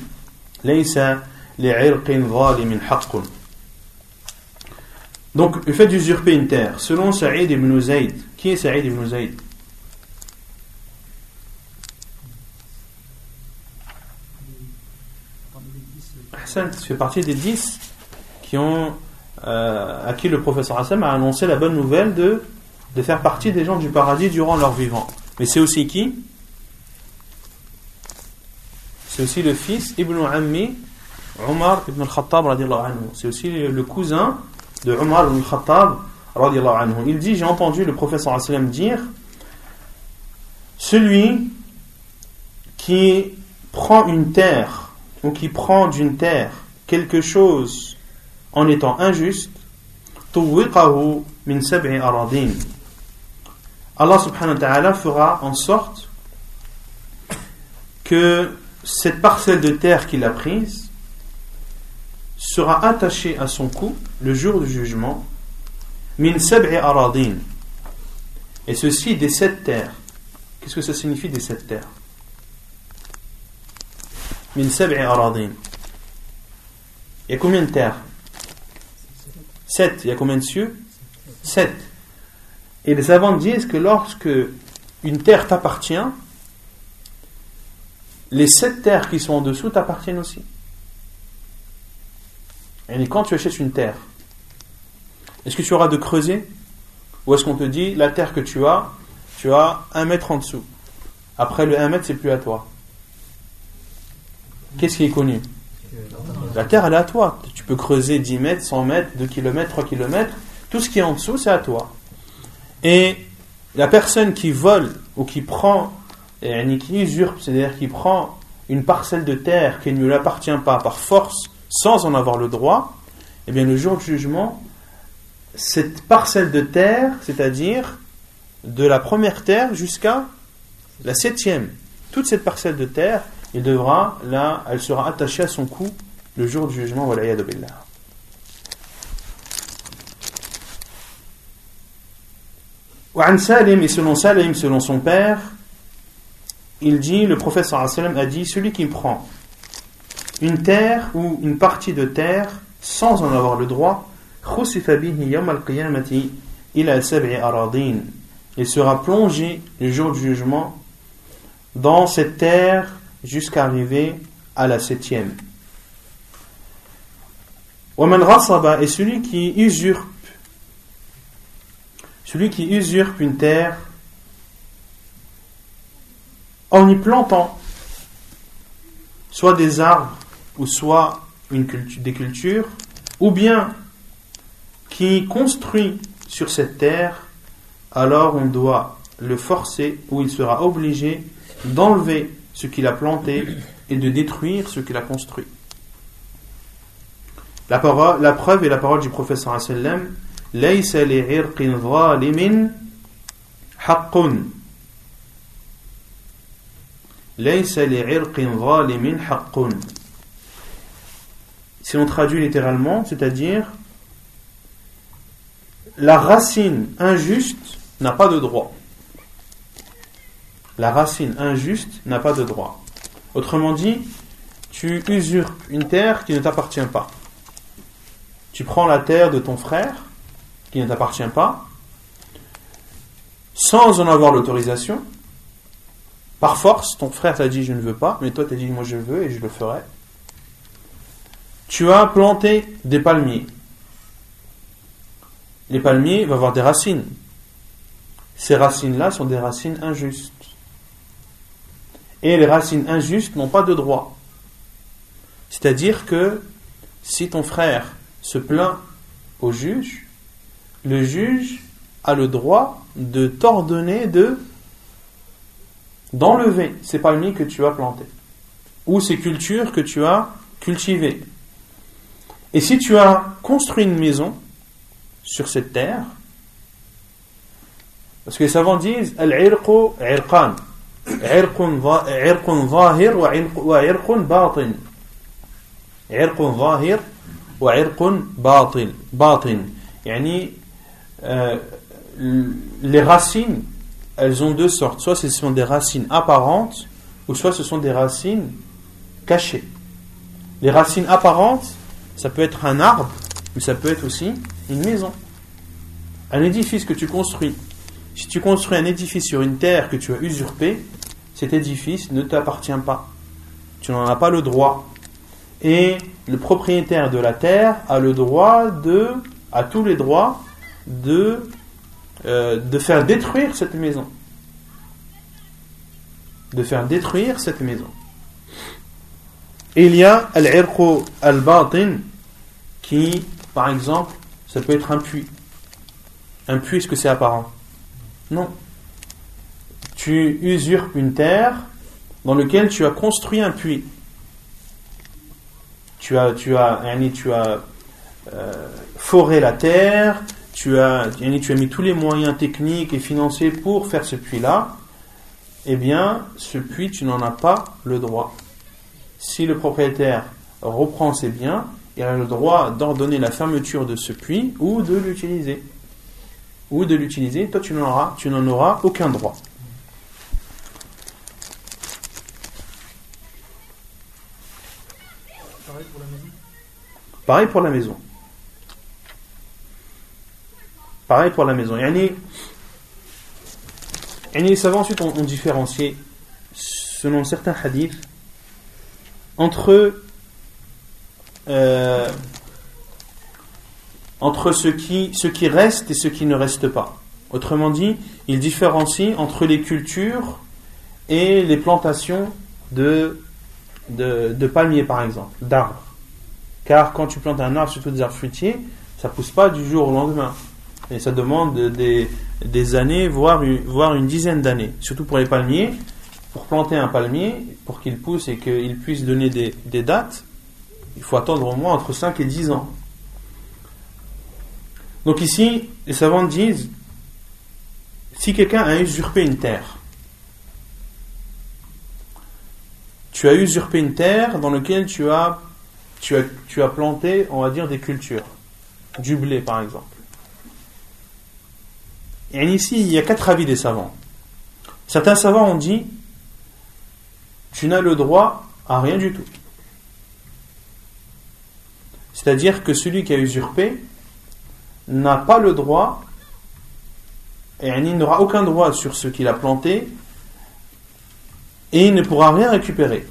ليس لعرق ظالم حق Donc, le fait d'usurper une terre, selon Saïd ibn Zayd, qui est Saïd ibn Zayd Hassan fait partie des dix qui ont, euh, à qui le professeur Hassan a annoncé la bonne nouvelle de de faire partie des gens du paradis durant leur vivant. Mais c'est aussi qui C'est aussi le fils Ibn Ammi, Omar ibn al-Khattab C'est aussi le cousin de Omar ibn al-Khattab Il dit, j'ai entendu le professeur sallam dire, celui qui prend une terre, ou qui prend d'une terre quelque chose en étant injuste, min Allah subhanahu wa ta'ala fera en sorte que cette parcelle de terre qu'il a prise sera attachée à son cou le jour du jugement min aradin. Et ceci des sept terres. Qu'est-ce que ça signifie des sept terres? Min aradin. Il y a combien de terres? Sept. Il y a combien de cieux? Sept. Et les savants disent que lorsque une terre t'appartient, les sept terres qui sont en dessous t'appartiennent aussi. Et quand tu achètes une terre, Est-ce que tu auras de creuser? Ou est-ce qu'on te dit, la terre que tu as, tu as un mètre en dessous Après le 1 mètre, c'est plus à toi. Qu'est-ce qui est connu? La terre, elle est à toi. Tu peux creuser 10 mètres, 100 mètres, 2 km, 3 km. Tout ce qui est en dessous, c'est à toi. Et la personne qui vole ou qui prend, et qui usurpe, c'est-à-dire qui prend une parcelle de terre qui ne lui appartient pas par force, sans en avoir le droit, eh bien le jour du jugement, cette parcelle de terre, c'est-à-dire de la première terre jusqu'à la septième, toute cette parcelle de terre, il devra, là, elle sera attachée à son cou le jour du jugement, voilà, billah. وعن Salim, et selon Salim, selon son père, il dit, le prophète a dit, celui qui prend une terre ou une partie de terre sans en avoir le droit, il sera plongé le jour du jugement dans cette terre jusqu'à arriver à la septième. Et celui qui usurpe celui qui usurpe une terre en y plantant soit des arbres ou soit une culture, des cultures, ou bien qui construit sur cette terre, alors on doit le forcer ou il sera obligé d'enlever ce qu'il a planté et de détruire ce qu'il a construit. La, preuve est la parole du professeur sallam, « Laysa » Si on traduit littéralement, c'est-à-dire la racine injuste n'a pas de droit. La racine injuste n'a pas de droit. Autrement dit, tu usurpes une terre qui ne t'appartient pas. Tu prends la terre de ton frère qui ne t'appartient pas, sans en avoir l'autorisation, par force, ton frère t'a dit je ne veux pas, mais toi t'as dit moi je veux et je le ferai. Tu as planté des palmiers. Les palmiers vont avoir des racines. Ces racines-là sont des racines injustes. Et les racines injustes n'ont pas de droit. C'est-à-dire que si ton frère se plaint au juge, le juge a le droit de t'ordonner de d'enlever ces palmiers que tu as plantés ou ces cultures que tu as cultivées. Et si tu as construit une maison sur cette terre, parce que les savants disent al-irqu irqan. Les racines, elles ont deux sortes. Soit ce sont des racines apparentes, ou soit ce sont des racines cachées. Les racines apparentes, ça peut être un arbre, mais ça peut être aussi une maison. Un édifice que tu construis. Si tu construis un édifice sur une terre que tu as usurpée, cet édifice ne t'appartient pas. Tu n'en as pas le droit. Et le propriétaire de la terre a le droit de, a tous les droits de, euh, de faire détruire cette maison. De faire détruire cette maison. Il y a al-irqu al-batin qui, par exemple, ça peut être un puits. Un puits, est-ce que c'est apparent? Non. Tu usurpes une terre dans laquelle tu as construit un puits. Tu as, tu as, tu as euh, foré la terre, tu as, mis tous les moyens techniques et financiers pour faire ce puits-là, eh bien, ce puits, tu n'en as pas le droit. Si le propriétaire reprend ses biens, il a le droit d'ordonner la fermeture de ce puits ou de l'utiliser. Ou de l'utiliser, toi tu n'en auras, tu n'en auras aucun droit. Pareil pour la maison. Pareil pour la maison. Pareil pour la maison. Yani, les savants ensuite ont, différencié, selon certains hadiths, entre euh, ce qui, reste et ce qui ne reste pas. Autrement dit, il différencie entre les cultures et les plantations de, palmiers, par exemple, d'arbres. Car quand tu plantes un arbre, surtout des arbres fruitiers, ça pousse pas du jour au lendemain. Et ça demande des, années, voire une, voire une dizaine d'années. Surtout pour les palmiers. Pour planter un palmier, pour qu'il pousse et qu'il puisse donner des, des dates, il faut attendre au moins entre 5 et 10 ans. Donc ici, les savants disent, si quelqu'un a usurpé une terre, tu as usurpé une terre dans laquelle tu as, tu as, tu as planté, on va dire, des cultures, du blé par exemple. Et ici, il y a quatre avis des savants. Certains savants ont dit, tu n'as le droit à rien du tout. C'est-à-dire que celui qui a usurpé n'a pas le droit, et il n'aura aucun droit sur ce qu'il a planté, et il ne pourra rien récupérer.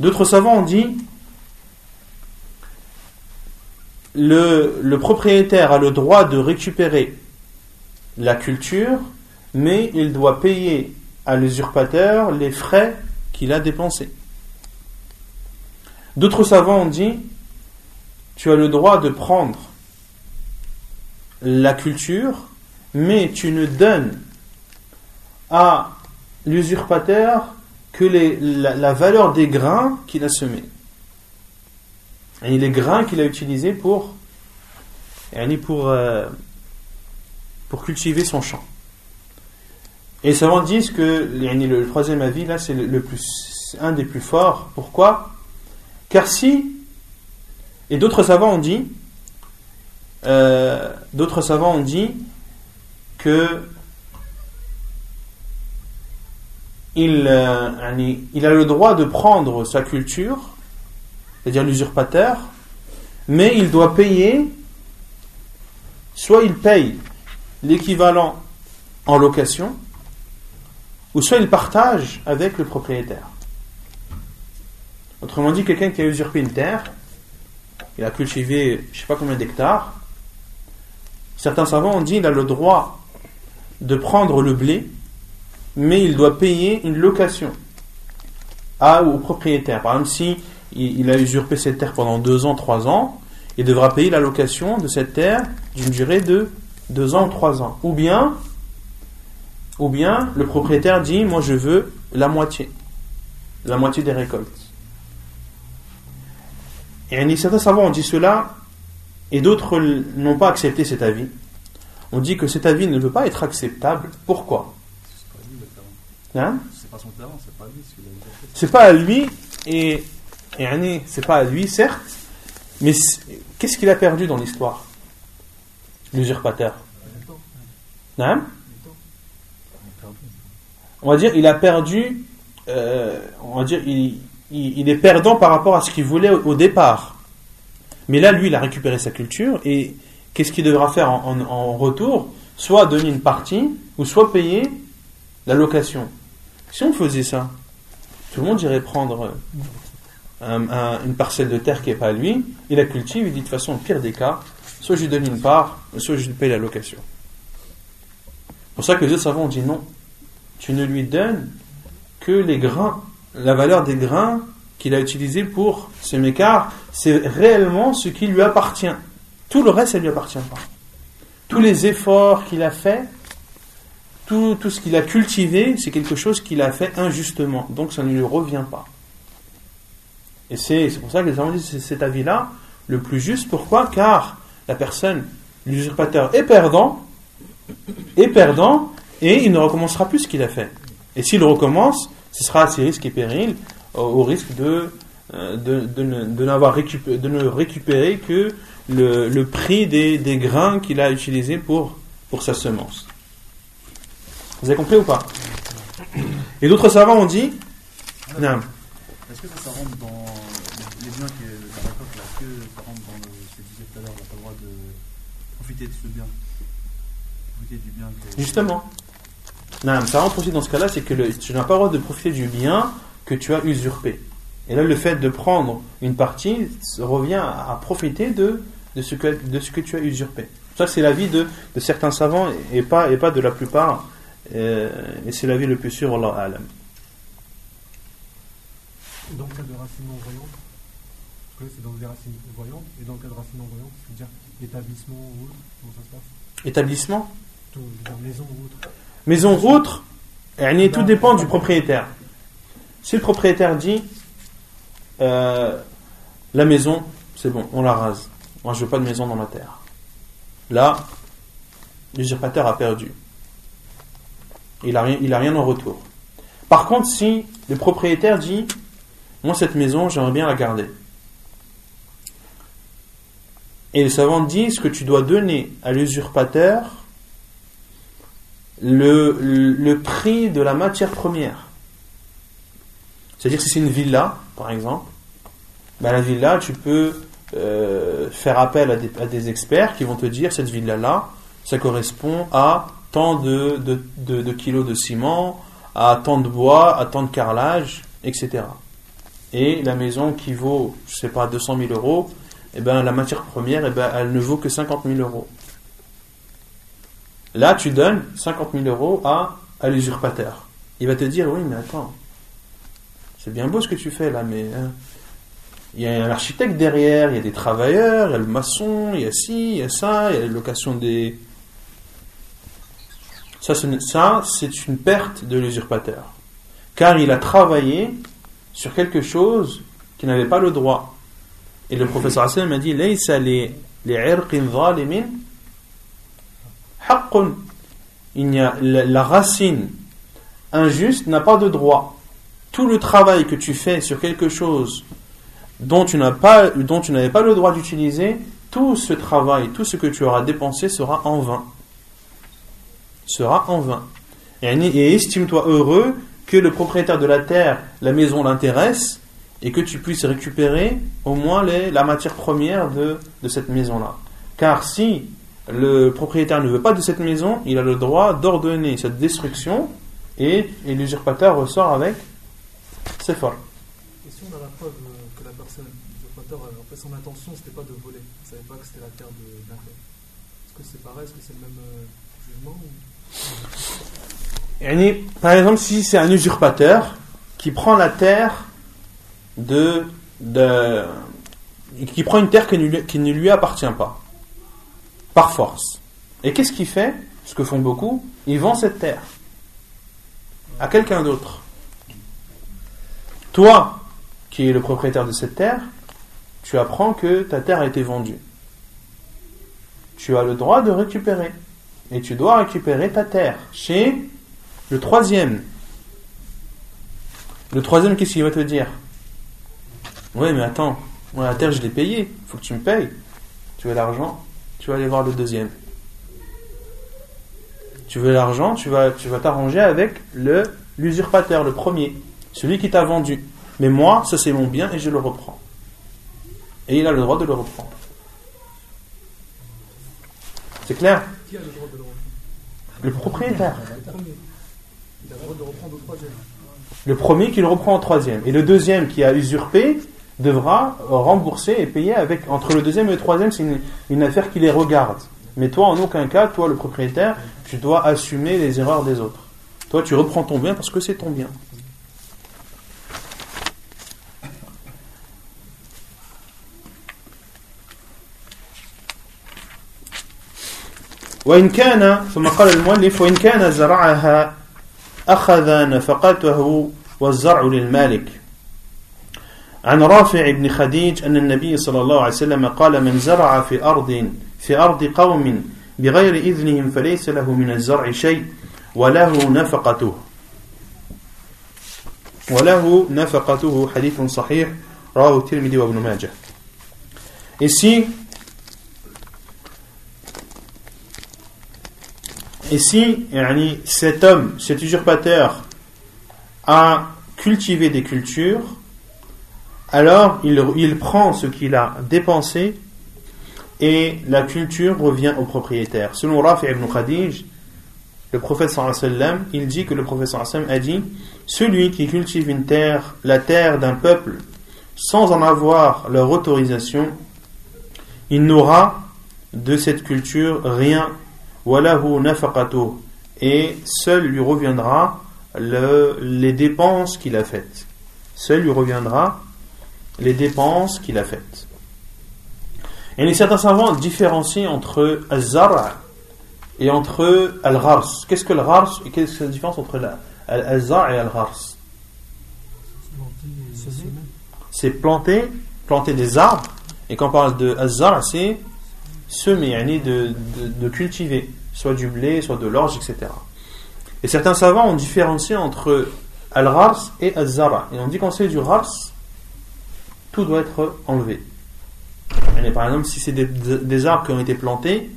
D'autres savants ont dit le, propriétaire a le droit de récupérer la culture, mais il doit payer à l'usurpateur les frais qu'il a dépensés. D'autres savants ont dit tu as le droit de prendre la culture, mais tu ne donnes à l'usurpateur que la, valeur des grains qu'il a semés. Et les grains qu'il a utilisés pour, pour, euh, pour cultiver son champ. Et les savants disent que le troisième avis, là, c'est le, plus, un des plus forts. Pourquoi? Car si, et d'autres savants ont dit, euh, d'autres savants ont dit que il, euh, il a le droit de prendre sa culture, c'est-à-dire l'usurpateur, mais il doit payer, soit il paye l'équivalent en location, ou soit il partage avec le propriétaire. Autrement dit, quelqu'un qui a usurpé une terre, il a cultivé je ne sais pas combien d'hectares, certains savants ont dit qu'il a le droit de prendre le blé mais il doit payer une location au propriétaire. Par exemple, si il, a usurpé cette terre pendant deux ans, trois ans, il devra payer la location de cette terre d'une durée de deux ans ou trois ans. Ou bien, ou bien le propriétaire dit, moi je veux la moitié, la moitié des récoltes. Et certains savants ont dit cela, et d'autres n'ont pas accepté cet avis. On dit que cet avis ne veut pas être acceptable. Pourquoi? Hein? C'est pas son terrain, c'est pas lui. C'est pas à lui, et, et c'est pas à lui, certes, mais qu'est-ce qu'il a perdu dans l'histoire? L'usurpateur. On va dire, il a perdu, euh, on va dire, il, est perdant par rapport à ce qu'il voulait au, départ. Mais là, lui, il a récupéré sa culture, et qu'est-ce qu'il devra faire en, en retour? Soit donner une partie, ou soit payer la location. Si on faisait ça, tout le monde irait prendre euh, une parcelle de terre qui n'est pas à lui, il la cultive, il dit de toute façon, au pire des cas, soit je lui donne une part, soit je lui paye la location. C'est pour ça que les autres savants ont dit non, tu ne lui donnes que les grains, la valeur des grains qu'il a utilisés pour semer, car c'est réellement ce qui lui appartient. Tout le reste, ça ne lui appartient pas. Tous les efforts qu'il a faits, tout, tout ce qu'il a cultivé, c'est quelque chose qu'il a fait injustement. Donc ça ne lui revient pas. Et c'est pour ça que les gens disent c'est cet avis-là le plus juste. Pourquoi? Car la personne, l'usurpateur, est perdant, est perdant, et il ne recommencera plus ce qu'il a fait. Et s'il recommence, ce sera à ses risques et périls, au, risque de, euh, de, de, ne, récupéré, de ne récupérer que le, le prix des, des grains qu'il a utilisés pour, pour sa semence. Vous avez compris ou pas? Et d'autres savants ont dit Est-ce que ça, ça, rentre dans les biens que la récolte là Est-ce que ça rentre dans le, ce que je disais tout à l'heure, on n'a pas le droit de profiter de ce bien Profiter du bien que. Justement. Non, ça rentre aussi dans ce cas-là, c'est que le, tu n'as pas le droit de profiter du bien que tu as usurpé. Et là, le fait de prendre une partie revient à, à profiter de, de, ce que, de ce que tu as usurpé. Ça, c'est l'avis de, de certains savants et pas, et pas de la plupart. Euh, et c'est l'avis le plus sûr, Allah Alam. Dans le cas de racines non voyantes, parce que là, c'est dans des racines voyantes, et dans le cas de racines non voyantes, c'est-à-dire établissement ou autre, comment ça se passe Établissement Tout, maison ou autre. Maison ou autre, yani, tout dépend du propriétaire. Si le propriétaire dit euh, la maison, c'est bon, on la rase. Moi, je veux pas de maison dans ma terre. Là, l'usurpateur a perdu. Il a, rien, il a rien en retour. Par contre, si le propriétaire dit Moi, cette maison, j'aimerais bien la garder. Et les savants disent que tu dois donner à l'usurpateur le, le prix de la matière première. C'est-à-dire si c'est une villa, par exemple, ben la villa, tu peux euh, faire appel à des, à des experts qui vont te dire cette villa-là, ça correspond à tant de, de, de- de kilos de ciment, à tant de bois, à tant de carrelage, etc. Et la maison qui vaut, je sais pas, 200 000 euros, eh ben, la matière première, eh ben, elle ne vaut que 50 000 euros. Là, tu donnes 50 000 euros à, l'usurpateur. Il va te dire, oui, mais attends, c'est bien beau ce que tu fais là, mais hein, il y a un architecte derrière, il y a des travailleurs, il y a le maçon, il y a ci, il y a ça, il y a la location des... Ça, c'est une perte de l'usurpateur. Car il a travaillé sur quelque chose qui n'avait pas le droit. Et le professeur Hassan m'a dit la, racine injuste n'a pas de droit. Tout le travail que tu fais sur quelque chose dont tu n'as pas n'avais pas le droit d'utiliser, tout ce travail, tout ce que tu auras dépensé sera en vain. Sera en vain. Et estime-toi heureux que le propriétaire de la terre, la maison l'intéresse et que tu puisses récupérer au moins les- la matière première de, de cette maison-là. Car si le propriétaire ne veut pas de cette maison, il a le droit d'ordonner cette destruction et, et l'usurpateur ressort avec ses forts. Et si on a la preuve euh, que la personne, l'usurpateur, euh, en fait, son intention, c'était pas de voler, il savait pas que c'était la terre de d'un. Est-ce que c'est pareil? Est-ce que c'est le même euh, jugement ou... Par exemple, si c'est un usurpateur qui prend la terre de, de qui prend une terre qui ne, lui, qui ne lui appartient pas, par force. Et qu'est-ce qu'il fait? Ce que font beaucoup, il vend cette terre à quelqu'un d'autre. Toi, qui es le propriétaire de cette terre, tu apprends que ta terre a été vendue. Tu as le droit de récupérer. Et tu dois récupérer ta terre chez le troisième. Le troisième, qu'est-ce qu'il va te dire? Ouais, mais attends, moi la terre je l'ai payée, faut que tu me payes. Tu veux l'argent Tu vas aller voir le deuxième. Tu veux l'argent Tu vas tu vas t'arranger avec le l'usurpateur, le premier, celui qui t'a vendu. Mais moi, ça c'est mon bien et je le reprends. Et il a le droit de le reprendre. C'est clair? Qui a le droit de le reprendre? Le propriétaire. Le premier. Il a le droit de le reprendre au troisième. Le premier qui le reprend en troisième. Et le deuxième qui a usurpé devra rembourser et payer avec. Entre le deuxième et le troisième, c'est une, une affaire qui les regarde. Mais toi, en aucun cas, toi, le propriétaire, tu dois assumer les erreurs des autres. Toi, tu reprends ton bien parce que c'est ton bien. وإن كان ثم قال المؤلف وإن كان زرعها أخذ نفقته والزرع للمالك عن رافع بن خديج أن النبي صلى الله عليه وسلم قال من زرع في أرض في أرض قوم بغير إذنهم فليس له من الزرع شيء وله نفقته. وله نفقته. حديث صحيح. رواه الترمذي وابن ماجه. Ici, ici yani, cet homme, cet usurpateur, a cultivé des cultures, alors il, il prend ce qu'il a dépensé et la culture revient au propriétaire. Selon Rafi ibn Khadij, le prophète sallam, il dit que le prophète sallam a dit Celui qui cultive une terre, la terre d'un peuple, sans en avoir leur autorisation, il n'aura de cette culture rien. Et seul lui reviendra le- les dépenses qu'il a faites. Seul lui reviendra les dépenses qu'il a faites. Et certains savants différencient entre al-zar' et entre al-ghars. Qu'est-ce que le ghars et qu'est-ce que la différence entre al-zar' et al-ghars? C'est planter, planter des arbres. Et quand on parle de azar, c'est semer, de, de, de cultiver, soit du blé, soit de l'orge, etc. Et certains savants ont différencié entre al-ghars et al-zara. Et on dit qu'on sait du ghars, tout doit être enlevé. Par exemple, si c'est des, arbres qui ont été plantés,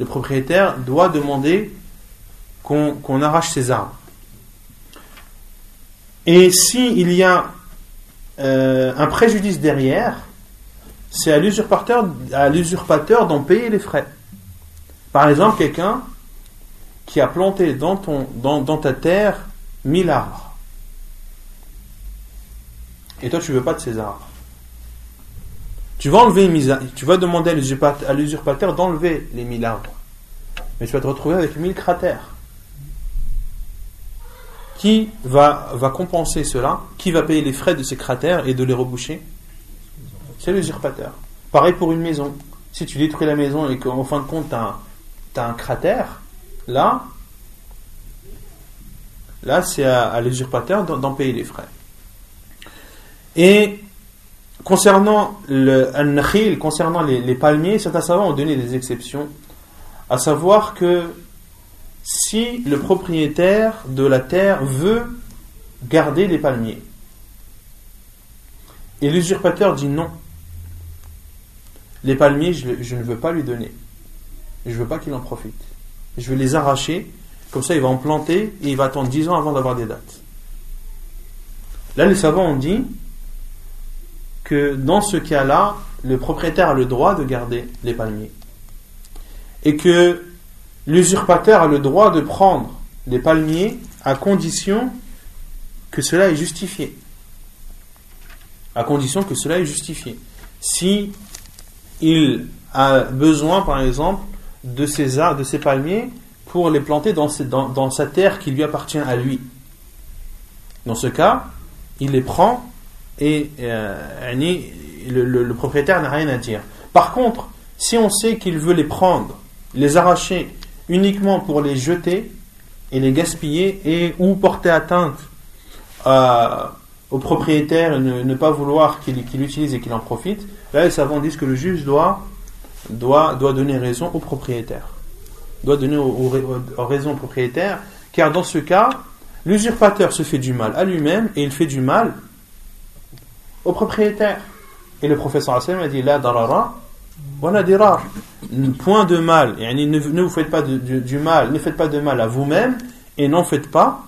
le propriétaire doit demander qu'on arrache ces arbres. Et s'il y a euh, un préjudice derrière, c'est à l'usurpateur, d'en payer les frais. Par exemple, quelqu'un qui a planté dans, ton, dans, dans ta terre 1000 arbres. Et toi, tu veux pas de ces arbres. Tu vas enlever tu vas demander à l'usurpateur- d'enlever les 1000 arbres. Mais tu vas te retrouver avec 1000 cratères. Qui va, va compenser cela? Qui va payer les frais de ces cratères et de les reboucher? C'est l'usurpateur. Pareil pour une maison. Si tu détruis la maison et qu'en fin de compte, tu as, un cratère, là, là c'est à, à l'usurpateur d'en payer les frais. Et concernant le concernant les, palmiers, certains savants ont donné des exceptions, à savoir que si le propriétaire de la terre veut garder les palmiers. Et l'usurpateur dit non. Les palmiers, je, je ne veux pas lui donner. Je ne veux pas qu'il en profite. Je vais les arracher, comme ça il va en planter et il va attendre 10 ans avant d'avoir des dates. Là, les savants ont dit que dans ce cas-là, le propriétaire a le droit de garder les palmiers. Et que l'usurpateur a le droit de prendre les palmiers à condition que cela est justifié. À condition que cela est justifié. Si il a besoin, par exemple, de ces arbres, de ces palmiers pour les planter ses- dans sa terre qui lui appartient à lui. Dans ce cas, il les prend et euh, le, propriétaire n'a rien à dire. Par contre, si on sait qu'il veut les prendre, les arracher uniquement pour les jeter et les gaspiller et ou porter atteinte à- au propriétaire et ne, pas vouloir qu'il qu'il l'utilise et qu'il en profite, là les savants disent que le juge doit, doit, doit donner raison au propriétaire. Doit donner raison au propriétaire, car dans ce cas, l'usurpateur se fait du mal à lui-même et il fait du mal au propriétaire. Et le professeur Hassan a dit La darara, wala dirar. Point de mal. Yani, ne, ne vous faites pas de- du, du mal, ne faites pas de mal à vous-même et n'en faites pas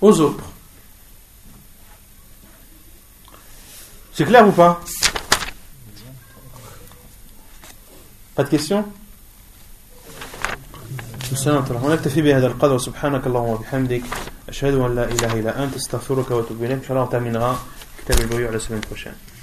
aux autres. C'est clair ou pas Pas de questions السلام عليكم ونكتفي بهذا القدر سبحانك اللهم وبحمدك أشهد أن لا إله إلا أنت استغفرك وأتوب إليك إن شاء الله on terminera تحتمل البيوع على 7%.